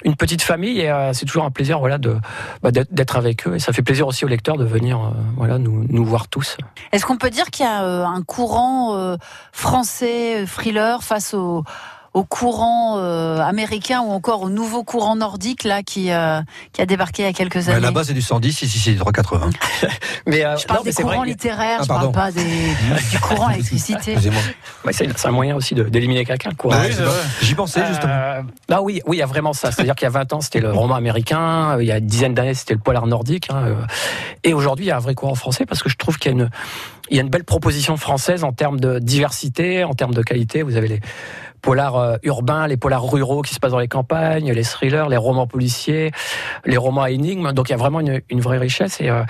S5: une petite famille. Et euh, c'est toujours un plaisir voilà, de, bah, d'être, avec eux. Et ça fait plaisir aussi aux lecteurs de venir euh, voilà, nous, nous voir tous.
S2: Est-ce qu'on peut dire qu'il y a euh, un courant français thriller face au au courant euh, américain ou encore au nouveau courant nordique là qui euh, qui a débarqué il y a quelques
S3: Bah,
S2: années.
S3: Là-bas, c'est du 110, ici, c'est du 380.
S5: Mais, euh,
S2: je parle
S5: non,
S2: des courants littéraires,
S3: Ah,
S2: je parle pas des, du courant électricité.
S5: C'est, un moyen aussi d'éliminer quelqu'un. Quoi.
S3: Bah, c'est pas- J'y pensais, justement.
S5: Euh, ah oui, oui, il y a vraiment ça. C'est-à-dire qu'il y a 20 ans, c'était le roman américain. Il y a une dizaine d'années, c'était le polar nordique. hein. Et aujourd'hui, il y a un vrai courant français parce que je trouve qu'il y a une, il y a une belle proposition française en termes de diversité, en termes de qualité. Vous avez les polars euh, urbains, les polars ruraux qui se passent dans les campagnes, les thrillers, les romans policiers, les romans à énigmes. Donc il y a vraiment une, une vraie richesse et, euh,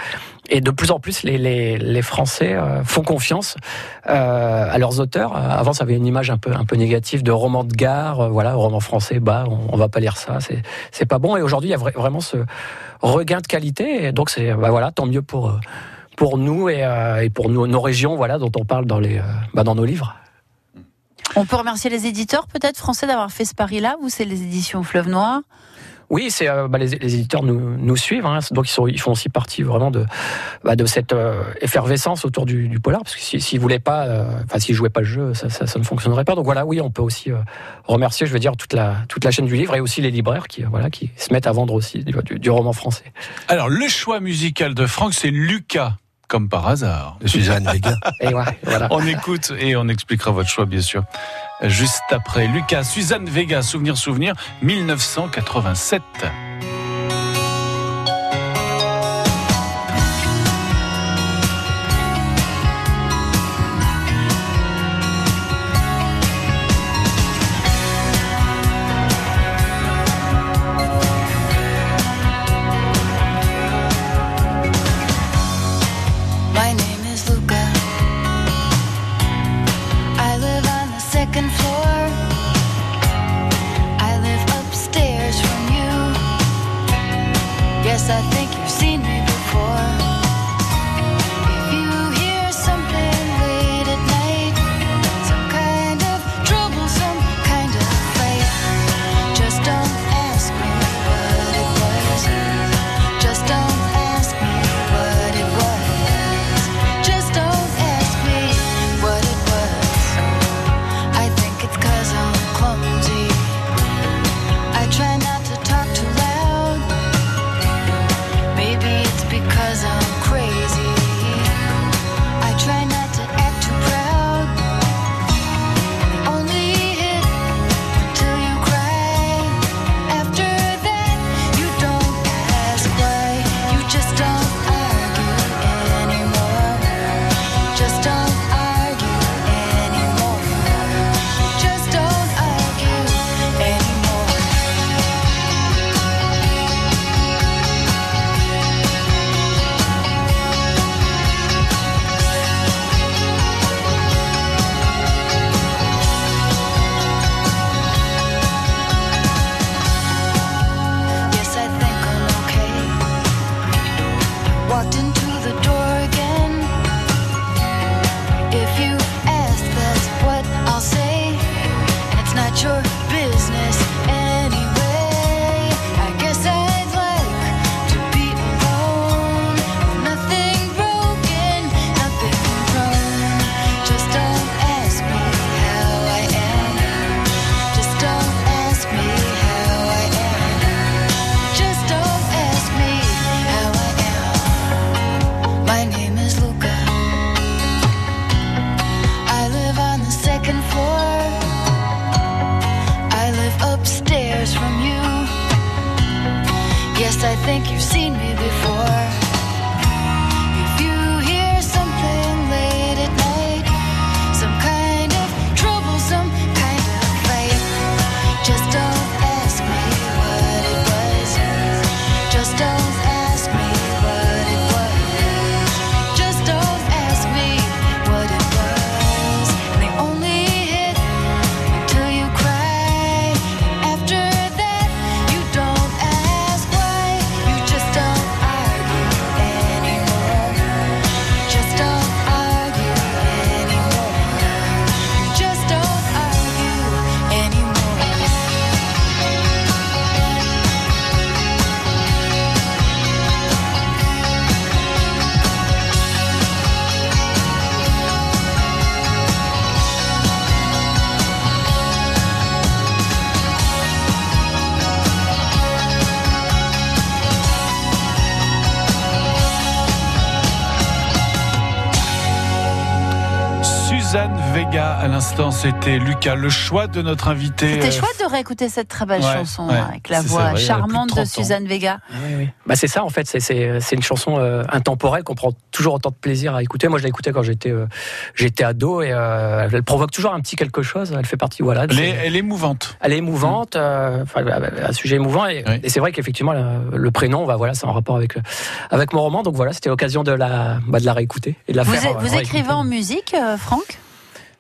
S5: et de plus en plus les, les, les Français euh, font confiance à leurs auteurs. Avant, ça avait une image un peu un peu négative de roman de gare, voilà, roman français, bah, on, on va pas lire ça, c'est c'est pas bon. Et aujourd'hui, il y a vra- vraiment ce regain de qualité. Et donc c'est bah, voilà, tant mieux pour pour nous et, euh, et pour nous, nos régions, voilà, dont on parle dans les euh, bah, dans nos livres.
S2: On peut remercier les éditeurs peut-être français d'avoir fait ce pari-là. Vous, c'est les éditions Fleuve Noir.
S5: Oui, c'est euh, bah, les, les éditeurs nous, nous suivent, hein, donc ils, sont, ils font aussi partie vraiment de, bah, de cette euh, effervescence autour du, du polar, parce que si- s'ils voulaient pas, euh, enfin s'ils jouaient pas le jeu, ça, ça, ça ne fonctionnerait pas. Donc voilà, oui, on peut aussi euh, remercier, je veux dire, toute la toute la chaîne du livre et aussi les libraires qui euh, voilà qui se mettent à vendre aussi du, du- du roman français.
S4: Alors, le choix musical de Franck, c'est Lucas, comme par hasard.
S3: Suzanne Vega.
S5: Et ouais, voilà.
S4: On écoute et on expliquera votre choix, bien sûr. Juste après, Lucas, Suzanne Vega, Souvenir, Souvenir, 1987.
S13: You. Yes, I think
S4: c'était Lucas. Le choix de notre invité.
S2: C'était
S4: euh,
S2: chouette de réécouter cette très belle
S4: Ouais,
S2: chanson
S4: ouais.
S2: avec la voix
S5: vrai, de
S2: charmante de
S5: 30 ans.
S2: Suzanne Vega.
S5: Bah c'est ça en fait, c'est- une chanson euh, intemporelle qu'on prend toujours autant de plaisir à écouter. Moi je l'ai écoutée quand j'étais euh, j'étais ado et euh, elle provoque toujours un petit quelque chose. Elle fait partie voilà.
S4: Elle est, elle est mouvante.
S5: Elle est émouvante, euh, enfin, un sujet émouvant et, et c'est vrai qu'effectivement le, le prénom, bah, voilà, c'est en rapport avec avec mon roman, donc voilà, c'était l'occasion de la bah, de la réécouter et de la
S2: Vous,
S5: faire.
S2: vous écrivez en musique, euh, Franck?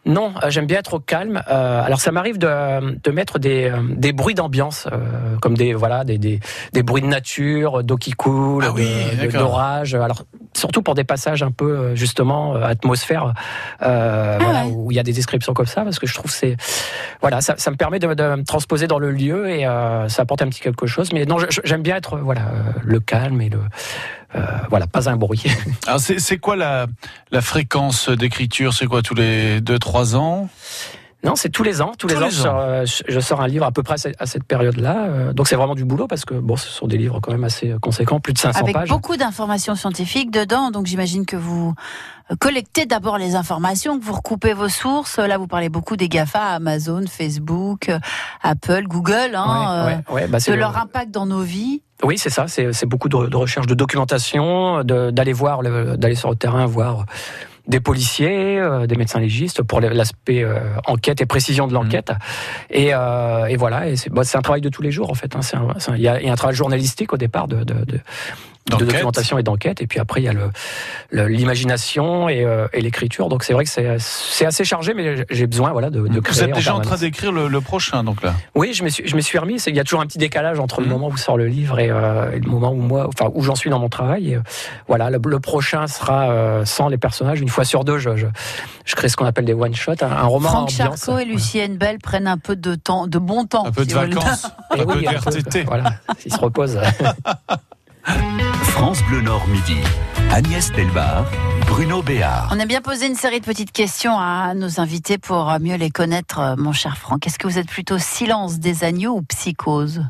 S5: Non, euh, j'aime bien être au calme. Euh, alors ça m'arrive de, de mettre des, euh, des bruits d'ambiance, euh, comme des voilà des, des, des bruits de nature, d'eau qui coule,
S4: Ah oui,
S5: d'orage. Alors surtout pour des passages un peu euh, justement atmosphère, euh,
S2: Ah
S5: voilà, où il y a des descriptions comme ça, parce que je trouve que c'est voilà, ça, ça me permet de, de me transposer dans le lieu et euh, ça apporte un petit quelque chose. Mais non, j'aime bien être voilà euh, le calme et le voilà pas un bruit.
S4: Alors, c'est c'est quoi la, la fréquence d'écriture? C'est quoi, tous les 2-3 ans?
S5: Non, c'est tous les ans. Tous, les, ans,
S4: les
S5: je sors, euh, je sors un livre à peu près à cette- période-là. Euh, Donc c'est vraiment du boulot parce que bon, ce sont des livres quand même assez conséquents, plus de 500
S2: Avec
S5: pages.
S2: beaucoup d'informations scientifiques dedans, donc j'imagine que vous euh, collectez d'abord les informations, que vous recoupez vos sources. Là, vous parlez beaucoup des GAFA, Amazon, Facebook, euh, Apple, Google, hein,
S5: Ouais,
S2: euh,
S5: ouais, ouais, bah,
S2: de
S5: le-
S2: leur impact dans nos vies.
S5: Oui, c'est ça. C'est beaucoup de, de recherche, de documentation, de- d'aller voir, le- d'aller sur le terrain, voir des policiers, euh, des médecins légistes pour l'aspect euh, enquête et précision de l'enquête. Et, euh, et voilà. Et c'est bah, un travail de tous les jours en fait. hein. Il y, y a un travail journalistique au départ de, de, de- de documentation et d'enquête. Et puis après, il y a le- le- l'imagination et, euh, et l'écriture. Donc c'est vrai que c'est assez chargé, mais j'ai besoin voilà, de, de créer.
S4: Vous êtes déjà en train d'écrire le, le prochain, donc là?
S5: Oui, je me suis, je me suis remis. C'est- Il y a toujours un petit décalage entre
S4: Mmh.
S5: le moment où sort le livre et, euh, et le moment où moi, enfin où j'en suis dans mon travail. Et, euh, voilà, le, le prochain sera euh, sans les personnages. Une fois sur deux, je, je, je crée ce qu'on appelle des one shot, un, un roman
S2: Franck. Charcot et Lucienne Bell prennent un peu de temps, de bon temps.
S4: Un peu de
S2: si
S4: vacances,
S5: Et
S4: un peu de
S5: peu,
S4: RTT.
S5: voilà, ils se reposent.
S1: France Bleu Nord Midi. Agnès Delbar, Bruno Béard.
S2: On a bien posé une série de petites questions à nos invités pour mieux les connaître, euh, mon cher Franck. Est-ce que vous êtes plutôt silence des agneaux ou psychose?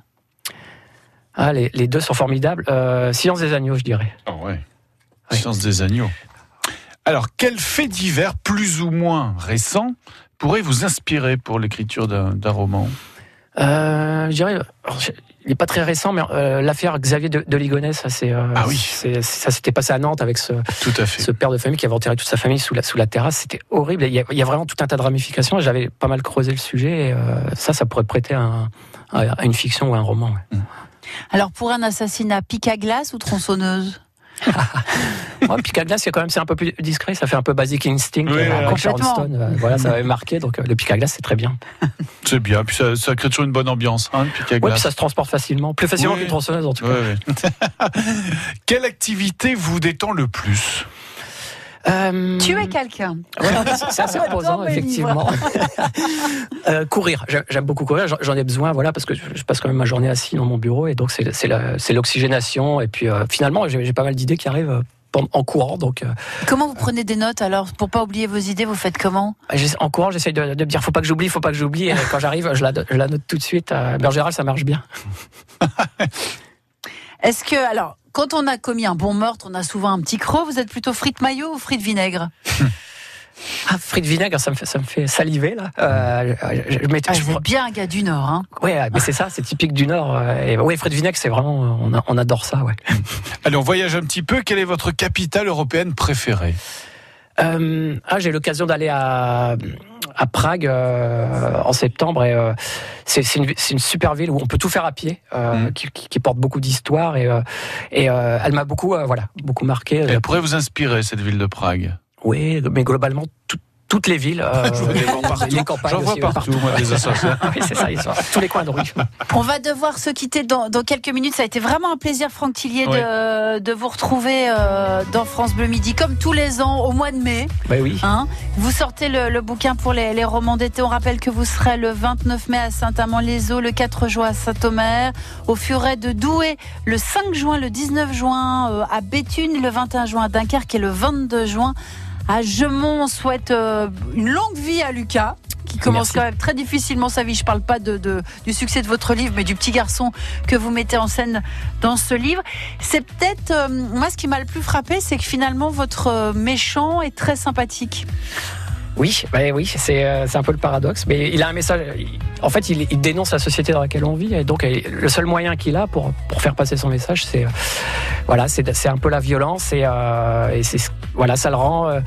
S5: Ah, les, les deux sont formidables. Euh, Silence des agneaux, je dirais.
S4: Ah ouais. Science des agneaux. Alors, quel fait divers plus ou moins récent pourrait vous inspirer pour l'écriture d'un roman?
S5: Euh, je dirais, il n'est pas très récent, mais euh, l'affaire Xavier de, de Ligonnès, ça c'est, euh,
S4: Ah oui.
S5: c'est- ça s'était passé à Nantes avec ce,
S4: Tout à fait.
S5: ce père de famille qui avait enterré toute sa famille sous la, sous la terrasse. C'était horrible. Il y, a, il y a vraiment tout un tas de ramifications. J'avais pas mal creusé le sujet. Et, euh, ça, ça pourrait prêter à, un- à une fiction ou un roman. ouais.
S2: Alors, pour un assassinat, pique à glace ou tronçonneuse?
S5: Ouais, pic à glace, c'est quand même c'est un peu plus discret. Ça fait un peu Basic Instinct.
S4: Oui,
S5: euh,
S4: ouais.
S2: Complètement.
S5: Stone. Euh, voilà, ça avait marqué. Donc euh, le pic à glace, c'est très bien.
S4: C'est bien, puis ça, ça crée toujours une bonne ambiance, hein, le pic à
S5: Ouais,
S4: glace.
S5: puis ça se transporte facilement, plus facilement
S4: Oui.
S5: qu'une tronçonneuse en tout cas.
S4: Ouais, ouais. Quelle activité vous détend le plus?
S5: Euh,
S2: Tuer quelqu'un
S5: Ouais, c'est- assez reposant, effectivement. Euh, courir, J'ai- j'aime beaucoup courir, j'en- ai besoin, voilà, parce que je passe quand même ma journée assis dans mon bureau, et donc c'est l'oxygénation, et puis euh, finalement j'ai pas mal d'idées qui arrivent euh, en courant, donc
S2: Comment vous prenez des notes alors Pour pas oublier vos idées, vous faites comment?
S5: J'essa- en courant j'essaye de, de me dire faut pas que j'oublie, faut pas que j'oublie, et quand j'arrive je la, je la note tout de suite. Mais en général ça marche bien.
S2: Est-ce que, alors, quand on a commis un bon meurtre, on a souvent un petit creux. Vous êtes plutôt frites maillot ou frites vinaigre
S5: Ah, frites vinaigre, ça me fait, ça me fait saliver là. Euh, je, je
S2: Ah,
S5: je-
S2: vous êtes bien un gars du Nord. Hein.
S5: ouais, mais c'est ça, c'est typique du Nord. euh, Et ouais, frites vinaigre, c'est vraiment, on, a- on adore ça, ouais.
S4: Allez, on voyage un petit peu. Quelle est votre capitale européenne préférée?
S5: Euh, ah, j'ai l'occasion d'aller à, à Prague euh, en septembre et euh, c'est une, super ville où on peut tout faire à pied, euh, qui, qui- qui porte beaucoup d'histoire et, euh, et elle m'a beaucoup, voilà, beaucoup marqué.
S4: Elle pourrait vous inspirer, cette ville de Prague.
S5: Oui, mais globalement tout- toutes les villes, euh,
S4: Je vois des gens partout.
S5: les campagnes
S4: J'en vois
S5: aussi,
S4: partout, moi, des associations.
S5: oui, c'est ça, ils sont tous les coins de rue.
S2: On va devoir se quitter dans, dans quelques minutes. Ça a été vraiment un plaisir, Franck Tillier, de, de vous retrouver euh, dans France Bleu Midi, comme tous les ans, au mois de mai.
S5: Bah oui.
S2: Hein vous sortez le, le bouquin pour les, les romans d'été. On rappelle que vous serez le 29 mai à Saint-Amand-les-Eaux, le 4 juin à Saint-Omer, au Furet de Douai, le 5 juin, le 19 juin euh, à Béthune, le 21 juin à Dunkerque et le 22 juin à Gemont. On souhaite euh, une longue vie à Lucas. Qui commence
S5: Merci.
S2: quand même très difficilement sa vie. Je parle pas de, de- du succès de votre livre, mais du petit garçon que vous mettez en scène dans ce livre. C'est peut-être euh, moi ce qui m'a le plus frappé, c'est que finalement votre euh, méchant est très sympathique.
S5: Oui, bah oui, c'est euh, c'est un peu le paradoxe, mais il a un message. En fait, il, il dénonce la société dans laquelle on vit, et donc le seul moyen qu'il a pour pour faire passer son message, c'est euh, voilà, c'est un peu la violence et, euh, et voilà, ça le rend. euh,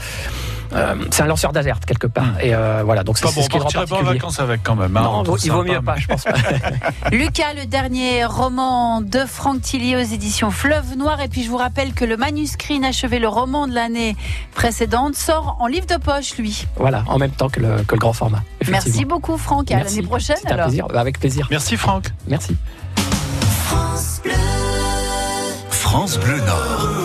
S5: euh, c'est un lanceur d'alerte quelque part. Et euh, voilà, donc c'est
S4: bon,
S5: ce qui
S4: partirait pas en vacances avec quand même. hein,
S5: Non,
S4: on trouve
S5: il vaut mieux pas, je pense pas.
S2: Lucas, le dernier roman de Franck Tillier aux éditions Fleuve Noir. Et puis je vous rappelle que le manuscrit inachevé, le roman de l'année précédente, sort en livre de poche, lui.
S5: voilà, en même temps que le, que le grand format.
S2: Merci beaucoup, Franck. À l'année prochaine.
S5: Un
S2: alors.
S5: plaisir, avec plaisir.
S4: Merci Franck.
S5: Merci.
S1: France Bleu Nord.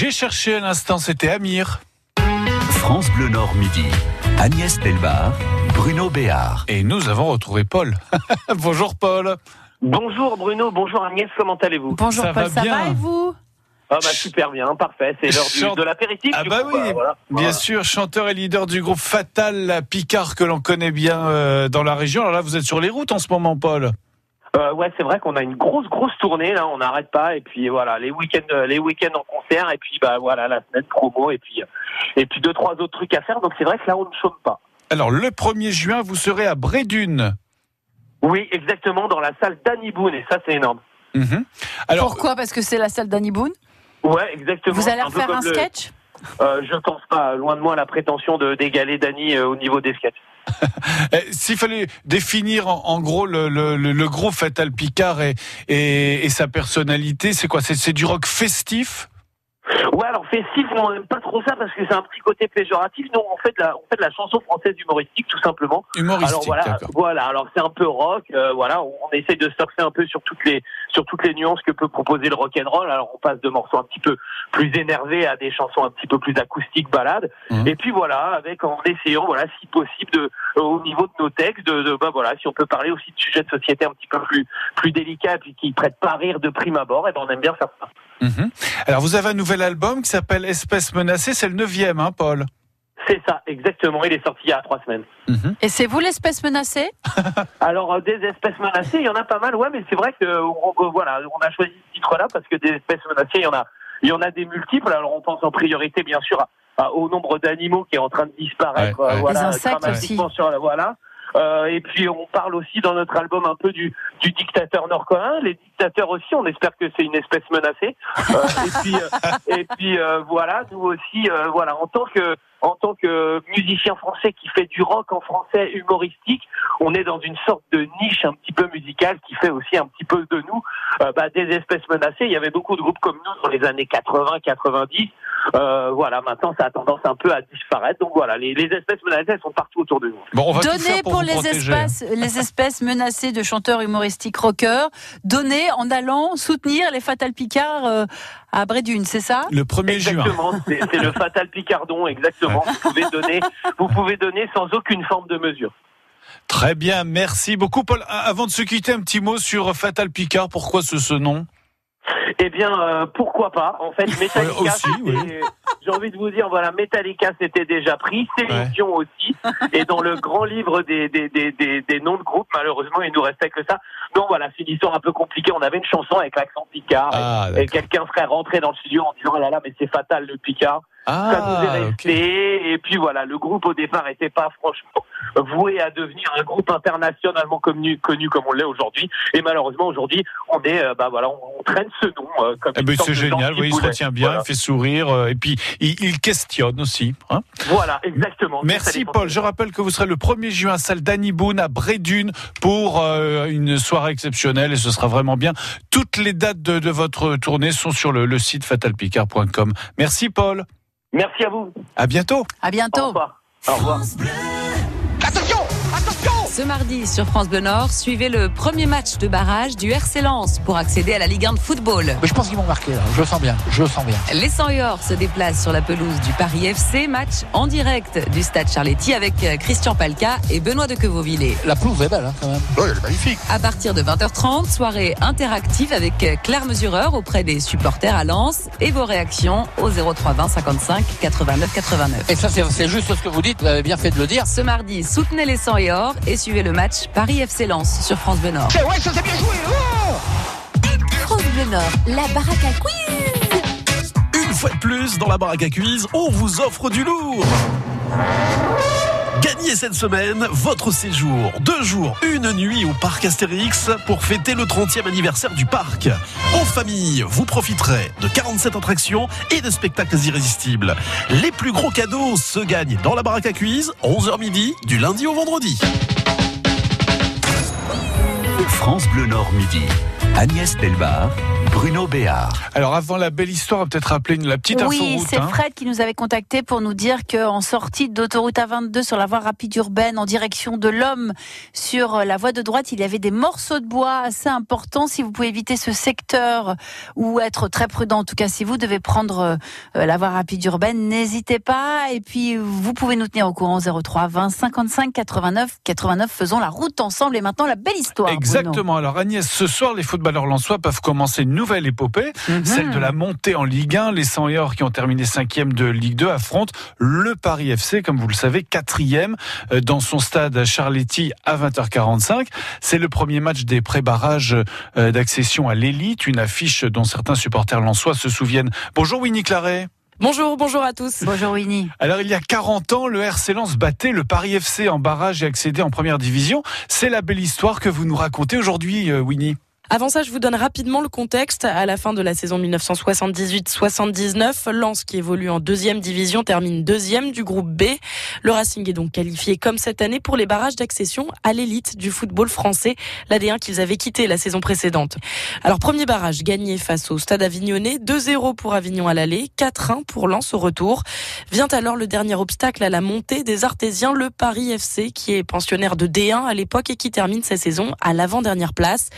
S4: J'ai cherché à l'instant, c'était Amir.
S1: France Bleu Nord midi. Agnès Delbar, Bruno Béard.
S4: Et nous avons retrouvé Paul. Bonjour Paul.
S14: Bonjour Bruno, bonjour Agnès, comment allez-vous?
S2: Bonjour
S4: Ça
S2: Paul,
S4: va
S2: ça
S4: bien.
S2: va et vous?
S14: Ah bah super bien, parfait, c'est l'heure
S4: Chante-
S14: de l'apéritif.
S4: Ah bah
S14: coup,
S4: oui,
S14: voilà.
S4: bien
S14: Voilà.
S4: sûr, chanteur et leader du groupe Fatal Picard que l'on connaît bien euh, dans la région. Alors là, vous êtes sur les routes en ce moment, Paul.
S14: Euh, ouais, c'est vrai qu'on a une grosse grosse tournée là, on n'arrête pas et puis voilà, les week-ends euh, les week-ends en concert et puis bah voilà la semaine promo et puis euh, et puis deux trois autres trucs à faire. Donc c'est vrai que là on ne chôme pas.
S4: Alors le 1er juin, vous serez à Brédune.
S14: Oui, exactement dans la salle d'Annie Boone et ça c'est énorme.
S4: Mhm. Alors,
S2: Pourquoi? Parce que c'est la salle d'Annie Boone?
S14: Ouais, exactement.
S2: Vous allez
S14: Un
S2: refaire un
S14: le-
S2: sketch?
S14: Euh, je pense pas, loin de moi la prétention de d'égaler Dany euh, au niveau des sketchs.
S4: eh, s'il fallait définir en, gros le, le, groupe Fatal Picard et, et, et sa personnalité, c'est quoi? C'est du rock festif?
S14: Ouais, alors festif, on n'aime pas trop ça parce que c'est un petit côté péjoratif. Nous, on fait de la, on fait de la chanson française humoristique, tout simplement.
S4: Humoristique,
S14: alors voilà, voilà. Alors c'est un peu rock. euh, voilà, on, on essaye de surfer un peu sur toutes les, sur toutes les nuances que peut proposer le rock and roll. Alors on passe de morceaux un petit peu plus énervés à des chansons un petit peu plus acoustiques, balades.
S4: Mhm.
S14: Et puis voilà, avec en essayant, voilà, si possible, de, euh, au niveau de nos textes, de, de- bah voilà, si on peut parler aussi de sujets de société un petit peu plus, plus délicats, puis qui prêtent pas à rire de prime abord. Et ben on aime bien faire ça.
S4: Mhm. Alors vous avez un nouvel album qui s'appelle Espèce menacée, c'est le neuvième, hein, Paul?
S14: C'est ça, exactement. Il est sorti il y a trois semaines.
S2: Et c'est vous l'espèce menacée?
S14: Alors euh, des espèces menacées, il y en a pas mal, ouais, mais c'est vrai que euh, on- on- voilà, on a choisi ce titre-là parce que des espèces menacées, il y en a, il y en a des multiples. Alors on pense en priorité, bien sûr, à- à- au nombre d'animaux qui est en train de disparaître,
S4: Ouais, ouais.
S14: euh, voilà,
S2: Les insectes aussi.
S14: sur voilà. Euh, et puis on parle aussi dans notre album un peu du, du dictateur nord-coréen. Les aussi, on espère que c'est une espèce menacée. Euh, et puis, euh, et puis euh, voilà, nous aussi, euh, voilà, en tant que en tant que musicien français qui fait du rock en français humoristique, on est dans une sorte de niche un petit peu musicale qui fait aussi un petit peu de nous euh, bah, des espèces menacées. Il y avait beaucoup de groupes comme nous dans les années 80, 90. Euh, voilà, maintenant ça a tendance un peu à disparaître. Donc voilà, les, les espèces menacées elles sont partout autour de nous.
S4: Bon, on va pour,
S2: les espèces, les espèces menacées de chanteurs humoristiques rockers. Donnez en allant soutenir les Fatal Picard euh, à Brédune, c'est ça?
S4: Le 1er juin.
S14: Exactement, c'est le fatal Picardon, exactement. Vous pouvez donner, vous pouvez donner sans aucune forme de mesure.
S4: Très bien, merci beaucoup, Paul. Avant de se quitter, un petit mot sur Fatal Picard. Pourquoi ce, ce nom?
S14: Eh bien, euh, pourquoi pas? En fait, Metallica,
S4: Ouais, oui.
S14: j'ai envie de vous dire, voilà, Metallica c'était déjà pris, Céline
S4: Ouais.
S14: Dion aussi, et dans le grand livre des, des, des, des, des noms de groupes, malheureusement, il nous restait que ça. Donc voilà, c'est une histoire un peu compliquée. On avait une chanson avec l'accent Picard, et-
S4: Ah,
S14: et,
S4: d'accord.
S14: quelqu'un serait rentré dans le studio en disant, oh là là, mais c'est fatal le Picard. Ça nous est
S4: Ah,
S14: resté. Et puis voilà, le groupe au départ était pas franchement voué à devenir un groupe internationalement connu, connu comme on l'est aujourd'hui. Et malheureusement aujourd'hui, on est, euh, bah voilà, on, traîne ce nom euh, comme.
S4: Eh ben, c'est génial, oui, il se retient bien,
S14: Voilà.
S4: il fait sourire, euh, et puis il, il questionne aussi. hein.
S14: Voilà, exactement.
S4: Merci. Paul. Je rappelle que vous serez le 1er juin à salle d'Annie Boone à Brédune pour euh, une soirée exceptionnelle et ce sera vraiment bien. Toutes les dates de, de votre tournée sont sur le, le site fatalpicard.com. Merci Paul.
S14: Merci à vous.
S4: À bientôt.
S2: À
S14: Au
S2: bientôt.
S14: revoir. Au revoir.
S15: Ce mardi sur France Bleu Nord, suivez le premier match de barrage du RC Lens pour accéder à la Ligue 1 de football.
S16: Mais je pense qu'ils vont marquer, là. je le sens bien, je le sens bien.
S15: Les 100 York se déplacent sur la pelouse du Paris FC, match en direct du stade Charletti avec euh, Christian Palca et Benoît de Quevauvillé.
S16: La pelouse est belle hein, quand même.
S17: Ouais, elle est magnifique.
S15: À partir de 20h30, soirée interactive avec euh, Claire Mesureur auprès des supporters à Lens et vos réactions au 03 20 55 89 89.
S16: Et ça c'est c'est juste ce que vous dites, vous avez bien fait de le dire.
S15: Ce mardi, soutenez les 100 et or et suivez le match Paris FC Lens sur France Bleu Nord.
S16: Ouais, ça bien joué oh
S6: France Bleu Nord, la baraque à quiz.
S12: Une fois de plus, dans la baraque à quiz, on vous offre du lourd. Gagnez cette semaine votre séjour. Deux jours, une nuit au parc Astérix pour fêter le 30e anniversaire du parc. En famille, vous profiterez de 47 attractions et de spectacles irrésistibles. Les plus gros cadeaux se gagnent dans la baraque à quiz, 11h midi, du lundi au vendredi.
S1: France Bleu Nord Midi. Agnès Delbar, Bruno Béard.
S4: Alors avant la belle histoire, on peut-être rappeler une- la petite
S2: Oui,
S4: inforoute.
S2: c'est
S4: hein.
S2: Fred qui nous avait contacté pour nous dire qu'en sortie d'autoroute A22 sur la voie rapide urbaine en direction de l'homme sur euh, la voie de droite, il y avait des morceaux de bois assez importants. Si vous pouvez éviter ce secteur ou être très prudent, en tout cas si vous devez prendre euh, la voie rapide urbaine, n'hésitez pas. Et puis vous pouvez nous tenir au courant 03 20 55 89 89. Faisons la route ensemble. Et maintenant la belle histoire. Bruno.
S4: Exactement. Alors Agnès, ce soir, les footballeurs lensois peuvent commencer une nouvelle épopée,
S2: Mhm.
S4: celle de la montée en Ligue 1. Les 100 et or qui ont terminé cinquième de Ligue 2 affrontent le Paris FC, comme vous le savez, quatrième euh, dans son stade Charletti à 20h45. C'est le premier match des pré-barrages euh, d'accession à l'élite, une affiche dont certains supporters lensois se souviennent. Bonjour Winnie Claret.
S17: Bonjour, bonjour à tous.
S2: Bonjour Winnie.
S4: Alors il y a 40 ans, le RC Lens battait le Paris FC en barrage et accédait en première division. C'est la belle histoire que vous nous racontez aujourd'hui, euh, Winnie.
S17: Avant ça, je vous donne rapidement le contexte. À la fin de la saison 1978-79, Lens, qui évolue en deuxième division, termine deuxième du groupe B. Le Racing est donc qualifié comme cette année pour les barrages d'accession à l'élite du football français, l'AD1 qu'ils avaient quitté la saison précédente. Alors, premier barrage gagné face au Stade Avignonnais, 2-0 pour Avignon à l'aller, 4-1 pour Lens au retour. Vient alors le dernier obstacle à la montée des Artésiens, le Paris FC, qui est pensionnaire de D1 à l'époque et qui termine sa saison à l'avant-dernière place.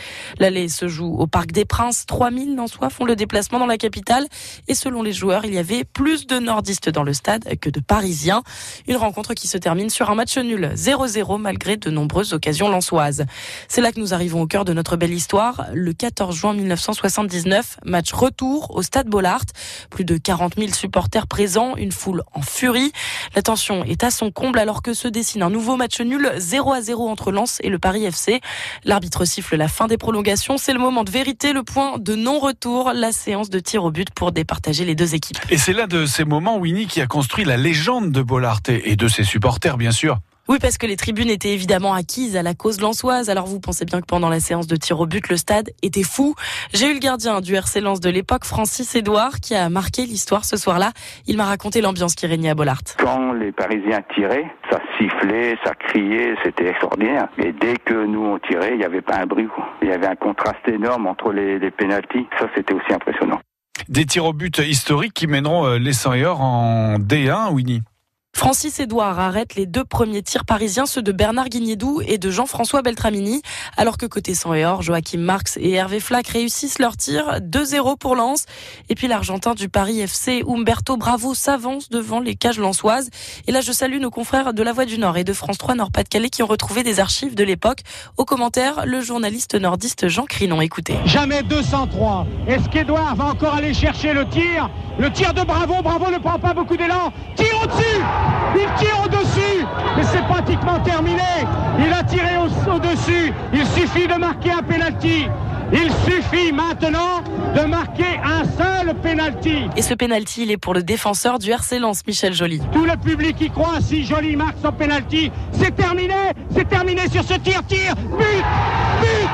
S17: Se joue au Parc des Princes. 3000 Lensois font le déplacement dans la capitale. Et selon les joueurs, il y avait plus de nordistes dans le stade que de parisiens. Une rencontre qui se termine sur un match nul 0-0 malgré de nombreuses occasions lensoises. C'est là que nous arrivons au cœur de notre belle histoire. Le 14 juin 1979, match retour au stade Bollard. Plus de 40 000 supporters présents, une foule en furie. La tension est à son comble alors que se dessine un nouveau match nul 0 à 0 entre Lens et le Paris FC. L'arbitre siffle la fin des prolongations. C'est le moment de vérité, le point de non-retour, la séance de tir au but pour départager les deux équipes.
S4: Et c'est l'un de ces moments, Winnie, qui a construit la légende de Bollard et de ses supporters, bien sûr.
S17: Oui, parce que les tribunes étaient évidemment acquises à la cause lançoise. Alors vous pensez bien que pendant la séance de tir au but, le stade était fou. J'ai eu le gardien du RC Lens de l'époque, Francis Edouard, qui a marqué l'histoire ce soir-là. Il m'a raconté l'ambiance qui régnait à Bollard.
S18: Quand les Parisiens tiraient, ça sifflait, ça criait, c'était extraordinaire. Mais dès que nous on tirait, il n'y avait pas un bruit. Il y avait un contraste énorme entre les, les pénalties. Ça, c'était aussi impressionnant.
S4: Des tirs au but historiques qui mèneront euh, les 100 et or en D1, Winnie.
S17: Francis Edouard arrête les deux premiers tirs parisiens, ceux de Bernard Guignedou et de Jean-François Beltramini, alors que côté 100 et or, Joachim Marx et Hervé Flack réussissent leur tir, 2-0 pour Lens. Et puis l'Argentin du Paris FC, Umberto Bravo, s'avance devant les cages lensoises. Et là, je salue nos confrères de La Voix du Nord et de France 3 Nord-Pas-de-Calais qui ont retrouvé des archives de l'époque. Au commentaire, le journaliste nordiste Jean Crinon. Écoutez.
S19: Jamais 203. Est-ce qu'Edouard va encore aller chercher le tir? Le tir de Bravo. Bravo ne prend pas beaucoup d'élan. Tire au-dessus Il tire au-dessus Mais c'est pratiquement terminé. Il a tiré au- au-dessus. Il suffit de marquer un penalty. Il suffit maintenant de marquer un seul penalty.
S17: Et ce penalty, il est pour le défenseur du RC Lens, Michel Joly.
S19: Tout le public y croit. Si Joly marque son penalty, c'est terminé. C'est terminé sur ce tir. Tir. But. But.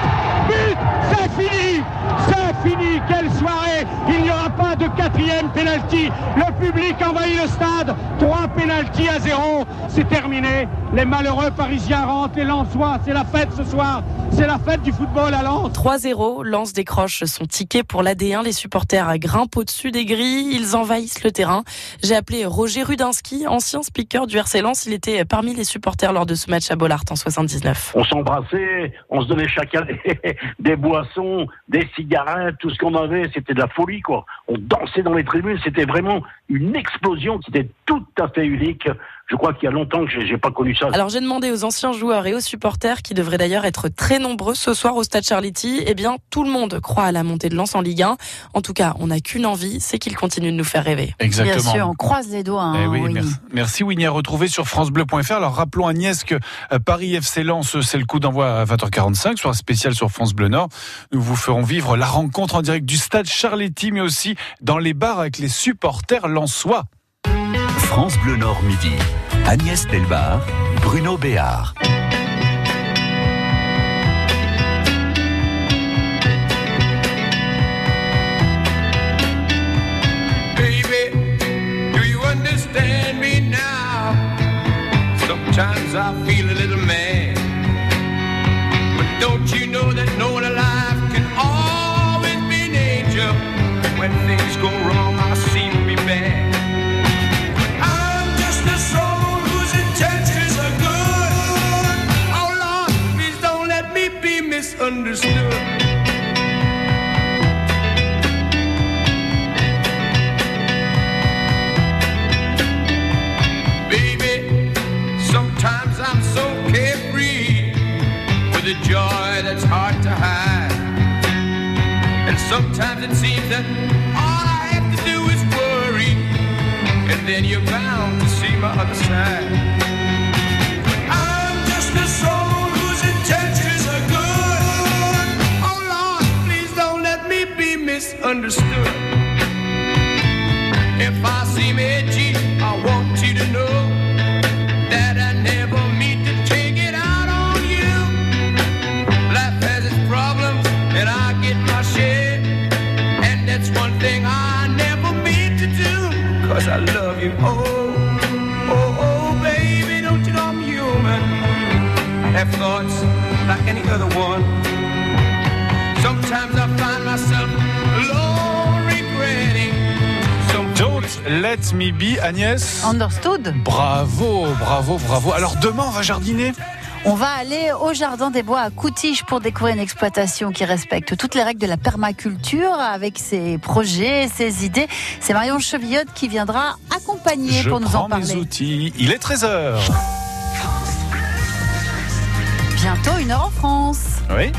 S19: But. C'est fini. C'est fini. Quelle soirée. Il n'y aura pas de quatrième penalty. Le public envahit le stade. Trois penalties à zéro. C'est terminé. Les malheureux Parisiens rentrent. Les Lensois. C'est la fête ce soir. C'est la fête du football à Lens.
S17: 3-0, Lens décroche son ticket pour l'AD1. Les supporters grimpent au-dessus des grilles, ils envahissent le terrain. J'ai appelé Roger Rudinski, ancien speaker du RC Lens. Il était parmi les supporters lors de ce match à Bollard en 79.
S20: On s'embrassait, on se donnait chacun des, des boissons, des cigarettes, tout ce qu'on avait, c'était de la folie, quoi. On dansait dans les tribunes, c'était vraiment une explosion, c'était tout à fait unique. Je crois qu'il y a longtemps que j'ai pas connu ça.
S17: Alors j'ai demandé aux anciens joueurs et aux supporters, qui devraient d'ailleurs être très nombreux ce soir au Stade Charletti, eh bien tout le monde croit à la montée de Lens en Ligue 1. En tout cas, on n'a qu'une envie, c'est qu'ils continuent de nous faire rêver.
S4: Exactement.
S2: Bien sûr, on croise les doigts.
S4: Eh
S2: hein,
S4: oui,
S2: Winnie.
S4: merci, Winnie à retrouver sur francebleu.fr. Alors rappelons Agnès que euh, Paris FC Lens, c'est le coup d'envoi à 20h45 sur un spécial sur France Bleu Nord. Nous vous ferons vivre la rencontre en direct du stade Charletti, mais aussi dans les bars avec les supporters lensois.
S1: France Bleu Nord Midi. Agnès Delbar, Bruno Béard.
S7: Understand me now? Sometimes I feel a little mad. But don't you on
S4: va
S2: aller au Jardin des Bois à Coutiche pour découvrir une exploitation qui respecte toutes les règles de la permaculture avec ses projets, ses idées. C'est Marion Chevillotte qui viendra accompagner pour nous en parler.
S4: Mes outils. Il est 13h.
S2: Bientôt une heure en France.
S4: Oui.